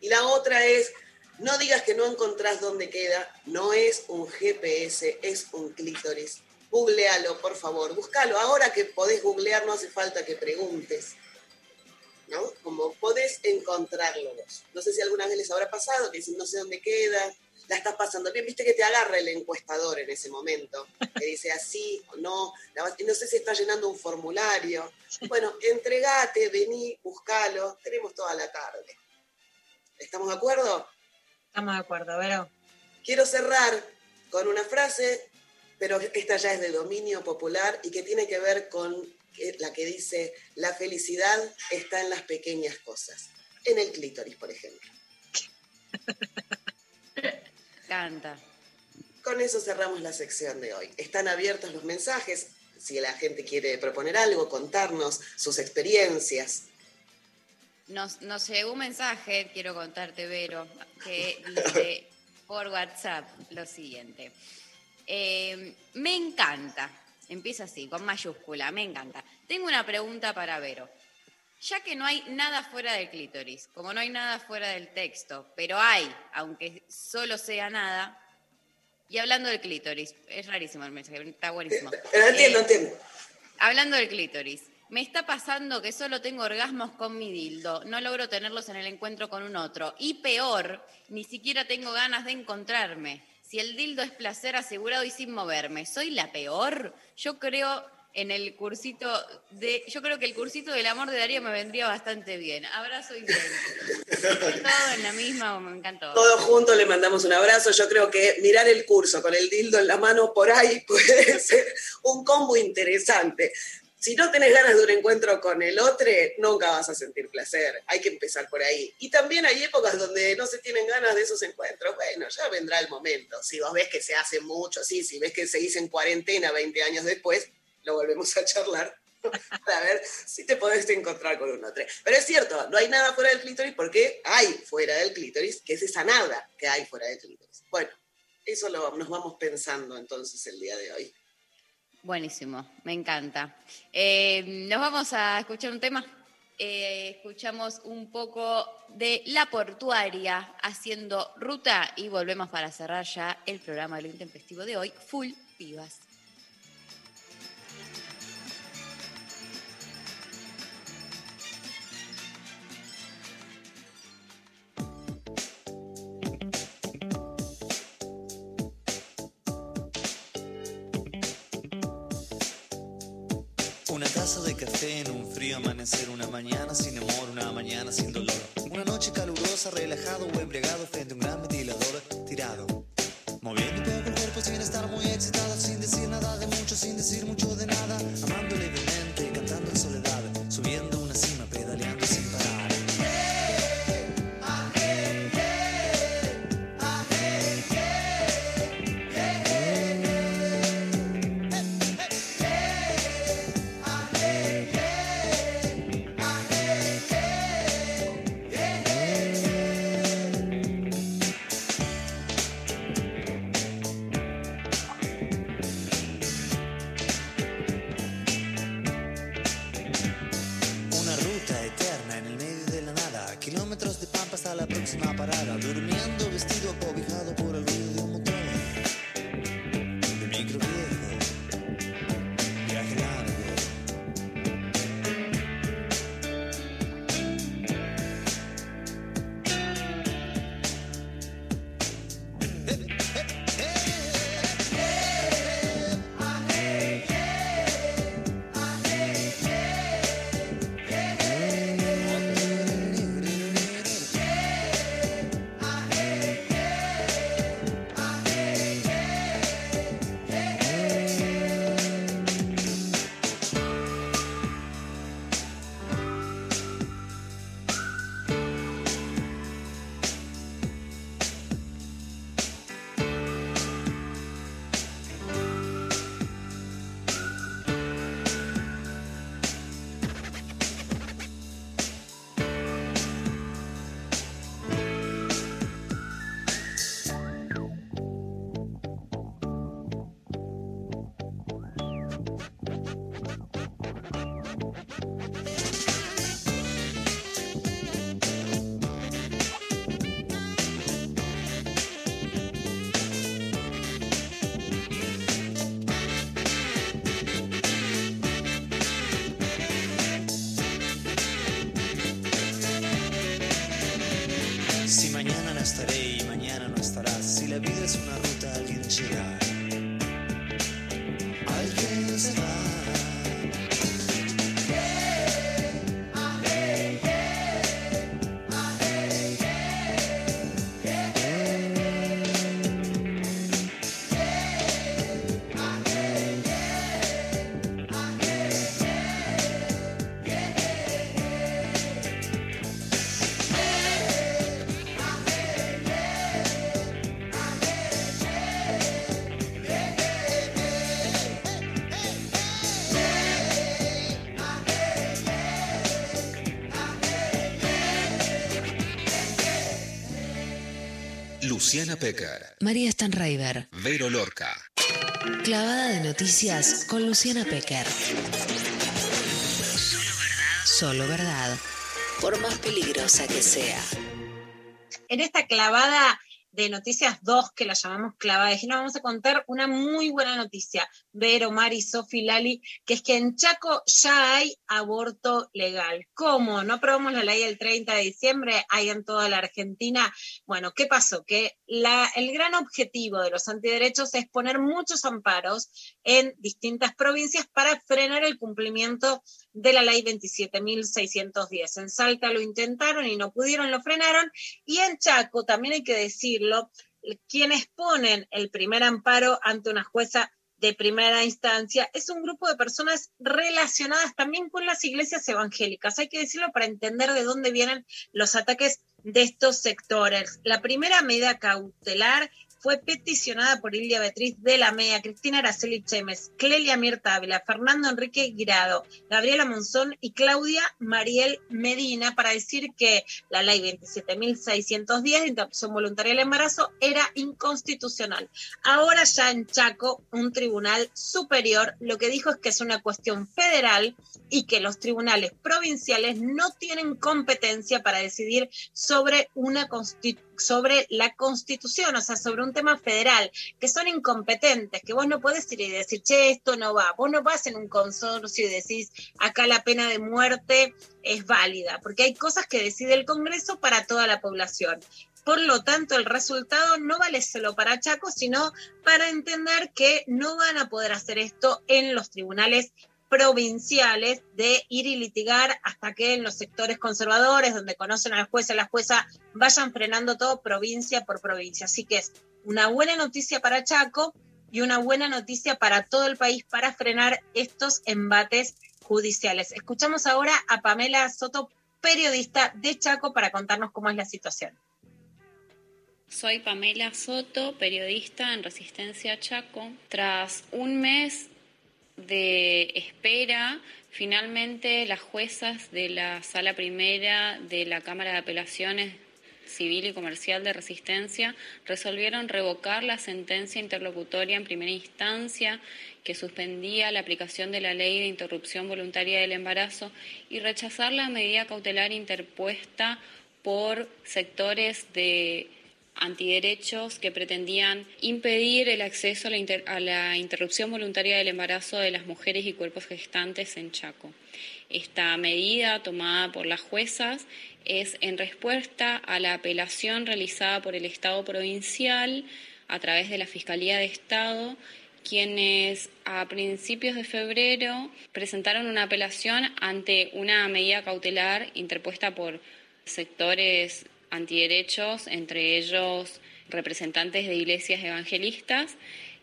Y la otra es, no digas que no encontrás dónde queda, no es un GPS, es un clítoris. Googlealo, por favor, búscalo. Ahora que podés googlear, no hace falta que preguntes. ¿No? Como podés encontrarlo vos. No sé si alguna vez les habrá pasado, que dicen no sé dónde queda, la estás pasando bien, viste que te agarra el encuestador en ese momento, que dice así o no, no sé si está llenando un formulario. Bueno, entregate, vení, buscalo, tenemos toda la tarde. ¿Estamos de acuerdo? Estamos de acuerdo, Vero. Quiero cerrar con una frase, pero esta ya es de dominio popular y que tiene que ver con la que dice, la felicidad está en las pequeñas cosas. En el clítoris, por ejemplo. (laughs) Canta. Con eso cerramos la sección de hoy. Están abiertos los mensajes. Si la gente quiere proponer algo, contarnos sus experiencias. Nos, nos llegó un mensaje, quiero contarte, Vero, que (laughs) dice por WhatsApp lo siguiente. Eh, me encanta, empieza así, con mayúscula, me encanta. Tengo una pregunta para Vero. Ya que no hay nada fuera del clítoris, como no hay nada fuera del texto, pero hay, aunque solo sea nada, y hablando del clítoris, es rarísimo el mensaje, está buenísimo. Pero entiendo, Eh, entiendo. Hablando del clítoris, me está pasando que solo tengo orgasmos con mi dildo, no logro tenerlos en el encuentro con un otro. Y peor, ni siquiera tengo ganas de encontrarme. Si el dildo es placer asegurado y sin moverme, ¿soy la peor? Yo creo en el cursito de. Yo creo que el cursito del amor de Darío me vendría bastante bien. Abrazo y. Todo en la misma, me encantó. Todos juntos le mandamos un abrazo. Yo creo que mirar el curso con el dildo en la mano por ahí (laughs) puede ser un combo interesante. Si no tenés ganas de un encuentro con el otro, nunca vas a sentir placer. Hay que empezar por ahí. Y también hay épocas donde no se tienen ganas de esos encuentros. Bueno, ya vendrá el momento. Si vos ves que se hace mucho, sí, si ves que seguís en cuarentena 20 años después, lo volvemos a charlar (laughs) para ver si te podés encontrar con un otro. Pero es cierto, no hay nada fuera del clítoris porque hay fuera del clítoris, que es esa nada que hay fuera del clítoris. Bueno, eso lo, nos vamos pensando entonces el día de hoy. Buenísimo, me encanta. Eh, nos vamos a escuchar un tema. Eh, escuchamos un poco de La Portuaria haciendo ruta y volvemos para cerrar ya el programa de lo intempestivo de hoy, Full Pibas. Amanecer, una mañana sin amor, una mañana sin dolor. Una noche calurosa, relajado o embriagado frente a un gran ventilador tirado. Moviendo un poco el cuerpo sin estar muy excitado, sin decir nada de mucho, sin decir mucho de nada. Amando levemente, cantando en soledad, Luciana Pecker, María Stanraiver. Vero Lorca. Clavada de noticias con Luciana Pecker. Solo verdad. Por más peligrosa que sea. En esta clavada de Noticias 2, que la llamamos clavada de género, vamos a contar una muy buena noticia. Vero, Mari, Sofi, Lali, que es que en Chaco ya hay aborto legal. ¿Cómo? ¿No aprobamos la ley el 30 de diciembre? Hay en toda la Argentina. Bueno, ¿qué pasó? Que la, el gran objetivo de los antiderechos es poner muchos amparos en distintas provincias para frenar el cumplimiento de la ley 27.610. En Salta lo intentaron y no pudieron, lo frenaron. Y en Chaco, también hay que decirlo, quienes ponen el primer amparo ante una jueza de primera instancia es un grupo de personas relacionadas también con las iglesias evangélicas. Hay que decirlo para entender de dónde vienen los ataques de estos sectores. La primera medida cautelar fue peticionada por Ilia Beatriz de la MEA, Cristina Araceli Chemes, Clelia Mirta Ávila, Fernando Enrique Guirado, Gabriela Monzón y Claudia Mariel Medina para decir que la ley 27.610 de interrupción voluntaria del embarazo era inconstitucional. Ahora ya en Chaco, un tribunal superior lo que dijo es que es una cuestión federal y que los tribunales provinciales no tienen competencia para decidir sobre una constitución sobre la constitución, o sea, sobre un tema federal, que son incompetentes, que vos no podés ir y decir, che, esto no va, vos no vas en un consorcio y decís, acá la pena de muerte es válida, porque hay cosas que decide el Congreso para toda la población. Por lo tanto, el resultado no vale solo para Chaco, sino para entender que no van a poder hacer esto en los tribunales provinciales de ir y litigar hasta que en los sectores conservadores, donde conocen a la jueza, la jueza vayan frenando todo provincia por provincia. Así que es una buena noticia para Chaco y una buena noticia para todo el país para frenar estos embates judiciales. Escuchamos ahora a Pamela Soto, periodista de Chaco, para contarnos cómo es la situación. Soy Pamela Soto, periodista en Resistencia Chaco. Tras un mes de espera, finalmente las juezas de la Sala Primera de la Cámara de Apelaciones Civil y Comercial de Resistencia resolvieron revocar la sentencia interlocutoria en primera instancia que suspendía la aplicación de la ley de interrupción voluntaria del embarazo y rechazar la medida cautelar interpuesta por sectores de antiderechos que pretendían impedir el acceso a la, interrupción voluntaria del embarazo de las mujeres y cuerpos gestantes en Chaco. Esta medida tomada por las juezas es en respuesta a la apelación realizada por el Estado provincial a través de la Fiscalía de Estado quienes a principios de febrero presentaron una apelación ante una medida cautelar interpuesta por sectores antiderechos, entre ellos representantes de iglesias evangelistas,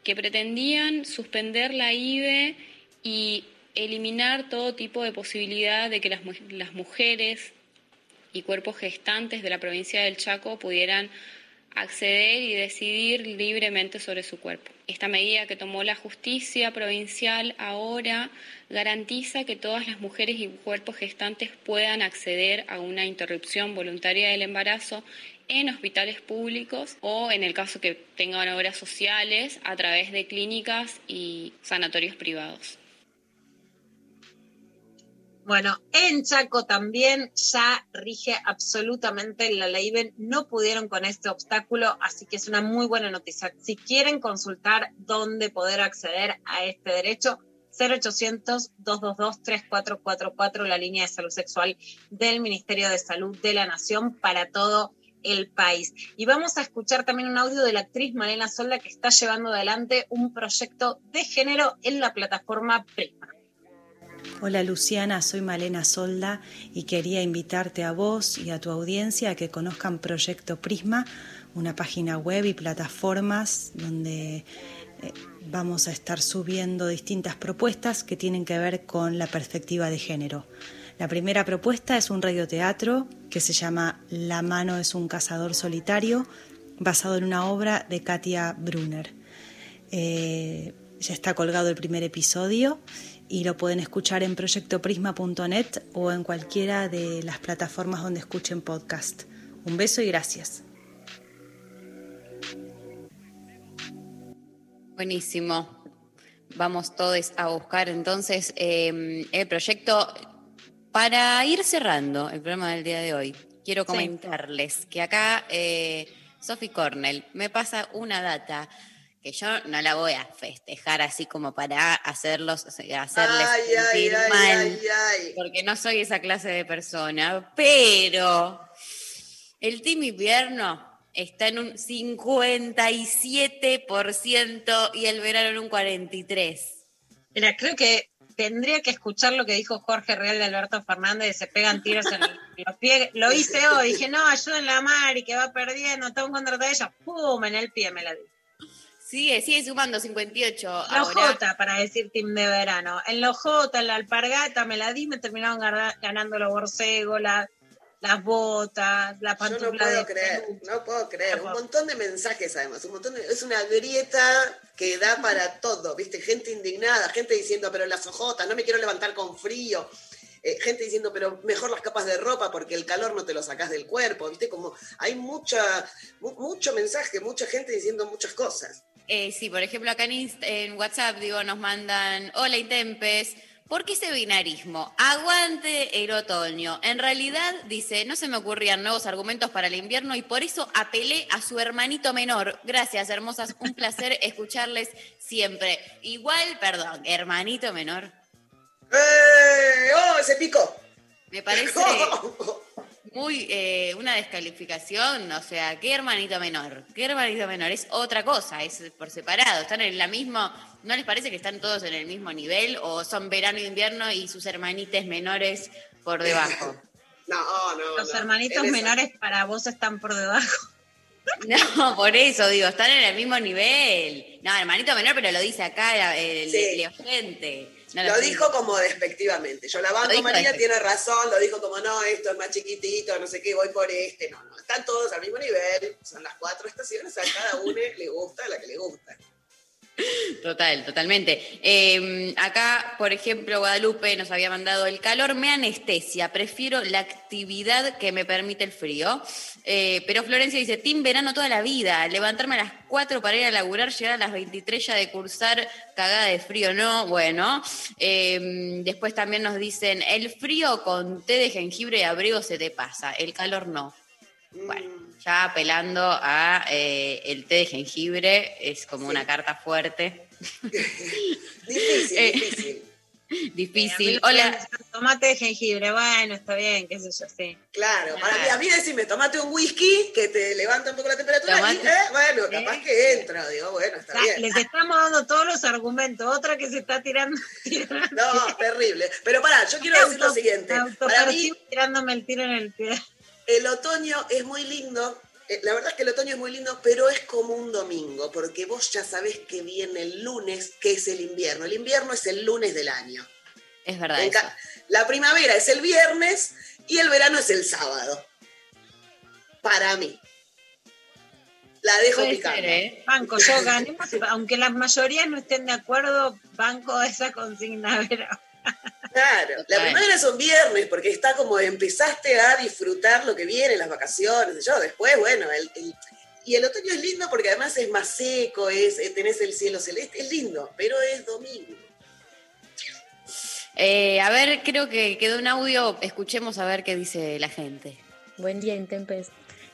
que pretendían suspender la IBE y eliminar todo tipo de posibilidad de que las, las mujeres y cuerpos gestantes de la provincia del Chaco pudieran acceder y decidir libremente sobre su cuerpo. Esta medida que tomó la justicia provincial ahora garantiza que todas las mujeres y cuerpos gestantes puedan acceder a una interrupción voluntaria del embarazo en hospitales públicos o, en el caso que tengan obras sociales, a través de clínicas y sanatorios privados. Bueno, en Chaco también ya rige absolutamente la ley Ben. No pudieron con este obstáculo, así que es una muy buena noticia. Si quieren consultar dónde poder acceder a este derecho, 0800-222-3444, la línea de salud sexual del Ministerio de Salud de la Nación para todo el país. Y vamos a escuchar también un audio de la actriz Malena Solda que está llevando adelante un proyecto de género en la plataforma Prisma. Hola Luciana, soy Malena Solda y quería invitarte a vos y a tu audiencia a que conozcan Proyecto Prisma, una página web y plataformas donde eh, vamos a estar subiendo distintas propuestas que tienen que ver con la perspectiva de género. La primera propuesta es un radioteatro que se llama La mano es un cazador solitario, basado en una obra de Katia Brunner. Eh, ya está colgado el primer episodio y lo pueden escuchar en proyectoprisma.net o en cualquiera de las plataformas donde escuchen podcast. Un beso y gracias. Buenísimo. Vamos todos a buscar entonces eh, el proyecto. Para ir cerrando el programa del día de hoy, quiero comentarles que acá eh, Sophie Cornell me pasa una data que yo no la voy a festejar así como para hacerlos, hacerles Ay, sentir ay, mal, ay, ay. porque no soy esa clase de persona, pero el Team Invierno está en un 57% y el verano en un 43%. Mira, creo que tendría que escuchar lo que dijo Jorge Real de Alberto Fernández, se pegan tiros en los pies. Lo hice (laughs) hoy, dije, no, ayúdenla a Mari, que va perdiendo, está un contra de ella, ¡pum! En el pie me la di. Sigue, sigue sumando 58 La ahora. J, para decir team de verano. En los J, en la alpargata, me la di, me terminaron gana- ganando los borcegos, la- las botas, la Yo pantufla no puedo de creer, no puedo creer. Un montón de mensajes además, un montón de- es una grieta que da para todo, ¿viste? Gente indignada, gente diciendo, pero las ojotas, no me quiero levantar con frío. Eh, gente diciendo, pero mejor las capas de ropa porque el calor no te lo sacás del cuerpo, ¿viste? Como hay mucha, mu- mucho mensaje, mucha gente diciendo muchas cosas. Eh, sí, por ejemplo, acá en, Inst- en WhatsApp, digo, nos mandan, hola Intempes, ¿por qué ese binarismo? Aguante el otoño. En realidad, dice, no se me ocurrían nuevos argumentos para el invierno y por eso apelé a su hermanito menor. Gracias, hermosas, un placer (laughs) escucharles siempre. Igual, perdón, hermanito menor. ¡Eh! ¡Oh, ese pico! Me parece (laughs) muy eh, una descalificación, o sea, ¿qué hermanito menor? ¿Qué hermanito menor? Es otra cosa, es por separado, están en la misma, ¿no les parece que están todos en el mismo nivel o son verano e invierno y sus hermanites menores por debajo? (laughs) No, no. Los no. hermanitos En esa- menores para vos están por debajo. (laughs) No, por eso digo, están en el mismo nivel. No, hermanito menor, pero lo dice acá el, Sí. el oyente. No lo dijo como despectivamente. Yo la banco, María tiene razón, lo dijo como no, esto es más chiquitito, no sé qué, voy por este. No, no, están todos al mismo nivel, son las cuatro estaciones, a cada uno le gusta la que le gusta. Total, totalmente. Eh, acá, por ejemplo, Guadalupe nos había mandado el calor me anestesia, prefiero la actividad que me permite el frío. Eh, pero Florencia dice, team verano toda la vida, levantarme a las 4 para ir a laburar, llegar a las 23 ya de cursar, cagada de frío, ¿no? Bueno, eh, después también nos dicen, el frío con té de jengibre y abrigo se te pasa, el calor no. Bueno, ya apelando a eh, el té de jengibre, es como una carta fuerte. (laughs) Difícil, Eh, difícil. (laughs) Difícil. Eh, Hola. Tomate de jengibre, bueno, está bien, qué sé yo, sí. Claro, para mí, a mí decime, tomate un whisky que te levanta un poco la temperatura y, eh, bueno, capaz que entra, digo, bueno, está O sea, bien. les estamos dando todos los argumentos, otra que se está tirando. (laughs) No, terrible. Pero pará, yo quiero decir lo siguiente. Para mí, tirándome el tiro en el pie. El otoño es muy lindo. eh, La verdad es que el otoño es muy lindo, pero es como un domingo, porque vos ya sabés que viene el lunes, que es el invierno. El invierno es el lunes del año. Es verdad. Eso. La primavera es el viernes y el verano es el sábado. Para mí. La dejo Puede picando. ser, ¿eh? Banco, yo ganemos, (laughs) aunque la mayoría no estén de acuerdo, banco esa consigna, (laughs) pero Claro, la primavera es un viernes porque está como empezaste a disfrutar lo que viene, las vacaciones, yo después, bueno, el, el- y el otoño es lindo porque además es más seco, es, eh, tenés el cielo celeste, es lindo, pero es domingo. Eh, a ver, creo que quedó un audio. Escuchemos a ver qué dice la gente. Buen día, Intempes.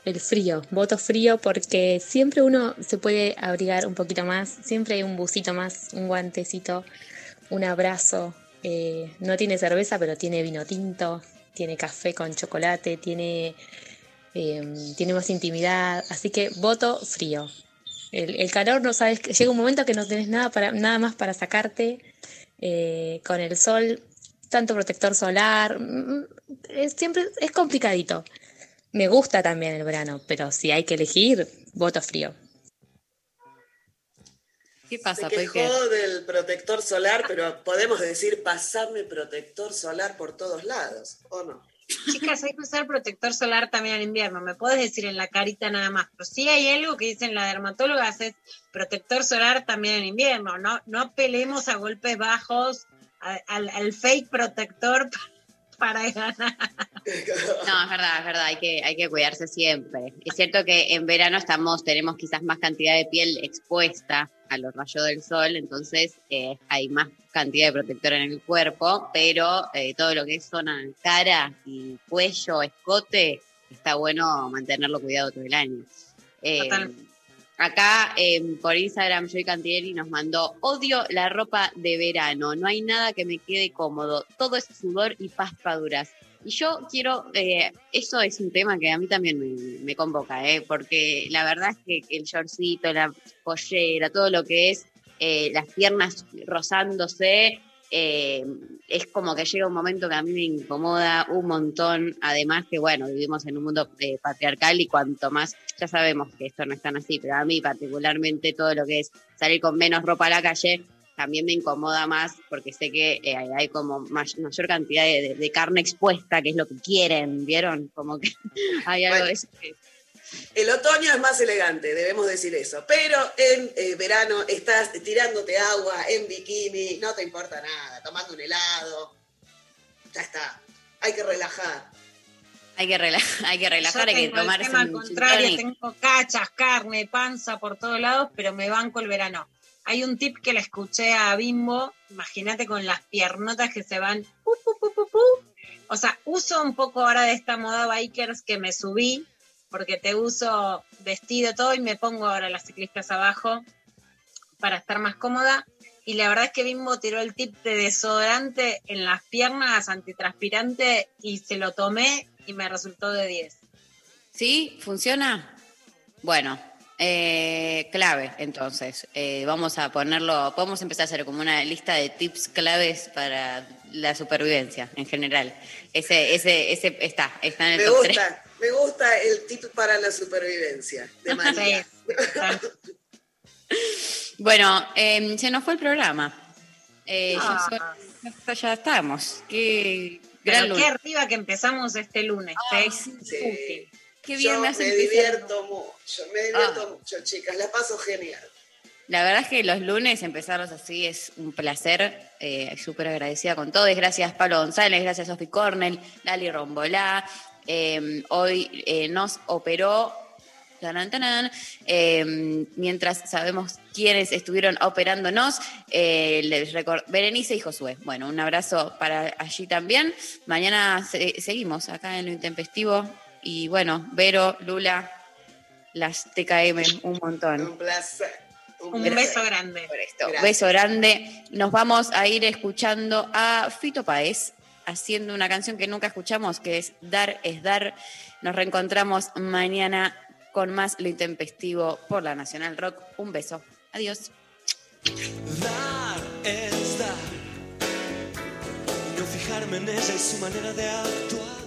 El frío, voto frío porque siempre uno se puede abrigar un poquito más, siempre hay un busito más, un guantecito, un abrazo. Eh, no tiene cerveza, pero tiene vino tinto, tiene café con chocolate, tiene, eh, tiene más intimidad, así que voto frío. El, calor no sabes, llega un momento que no tenés nada, para, nada más para sacarte eh, con el sol, tanto protector solar, mm, es, siempre es complicadito. Me gusta también el verano, pero si hay que elegir, voto frío. ¿Qué pasa, Se quejó del protector solar, pero podemos decir, pasame protector solar por todos lados, ¿o no? chicas, hay que usar protector solar también en invierno. Me puedes decir en la carita nada más, pero sí hay algo que dicen la dermatóloga, es protector solar también en invierno. No, no peleemos a golpes bajos al fake protector (laughs) para ganar. No, es verdad, es verdad, hay que, hay que cuidarse siempre. Es cierto que en verano estamos, tenemos quizás más cantidad de piel expuesta a los rayos del sol, entonces eh, hay más cantidad de protector en el cuerpo, pero eh, todo lo que es zona cara y cuello, escote, está bueno mantenerlo cuidado todo el año. Eh, Total. Acá eh, por Instagram, Joy Cantieri nos mandó, odio la ropa de verano, no hay nada que me quede cómodo, todo es sudor y pastaduras. Y yo quiero, eh, eso es un tema que a mí también me, me convoca, eh, porque la verdad es que el shortcito, la pollera, todo lo que es eh, las piernas rozándose, eh, es como que llega un momento que a mí me incomoda un montón. Además que, bueno, vivimos en un mundo eh, patriarcal y cuanto más, ya sabemos que esto no es tan así, pero a mí particularmente todo lo que es salir con menos ropa a la calle también me incomoda más porque sé que eh, hay- como may- mayor cantidad de, de- de carne expuesta, que es lo que quieren, ¿vieron? Como que (laughs) hay algo de eso que- El otoño es más elegante, debemos decir eso. Pero en eh, verano estás tirándote agua en bikini, no te importa nada, tomando un helado. Ya está. Hay que relajar. hay que, relajar, (laughs) hay que relajar, Yo hay que tengo el tomarse tema contrario, tengo cachas, carne, panza por todos lados, pero me banco el verano. Hay un tip que le escuché a Bimbo, imagínate con las piernotas que se van, pu, pu, pu, pu, pu. o sea, uso un poco ahora de esta moda bikers que me subí, porque te uso vestido todo y me pongo ahora las ciclistas abajo para estar más cómoda. Y la verdad es que Bimbo tiró el tip de desodorante en las piernas, antitranspirante, y se lo tomé y me resultó de 10. ¿Sí? ¿Funciona? Bueno, eh, clave, entonces. Eh, vamos a ponerlo, podemos empezar a hacer como una lista de tips claves para la supervivencia en general. Ese, ese, ese está, está en el Me top tres. gusta, me gusta el tip para la supervivencia de (laughs) María. Bueno, eh, se nos fue el programa. Eh, ya Ah. so- ya, ya estamos. Qué Pero gran qué lunes. arriba que empezamos este lunes. Sí. Qué Yo bien me me, empezar. divierto mucho, me divierto Ah. mucho, chicas, la paso genial. La verdad es que los lunes empezarlos así es un placer. Eh, Súper agradecida con todos. Gracias Pablo González, gracias Sofi Cornell, Lali Rombolá. Eh, hoy eh, nos operó. tanan, tanan, eh, mientras sabemos quiénes estuvieron operándonos, eh, les Berenice y Josué. Bueno, un abrazo para allí también. Mañana se- seguimos acá en lo intempestivo. Y bueno, Vero, Lula, las TKM, un montón. Un placer. Un beso grande. Gracias. Beso grande. Nos vamos a ir escuchando a Fito Paez haciendo una canción que nunca escuchamos, que es Dar es Dar. Nos reencontramos mañana con más Lo Intempestivo por la Nacional Rock. Un beso. Adiós. Dar es dar. No fijarme en ella y su manera de actuar.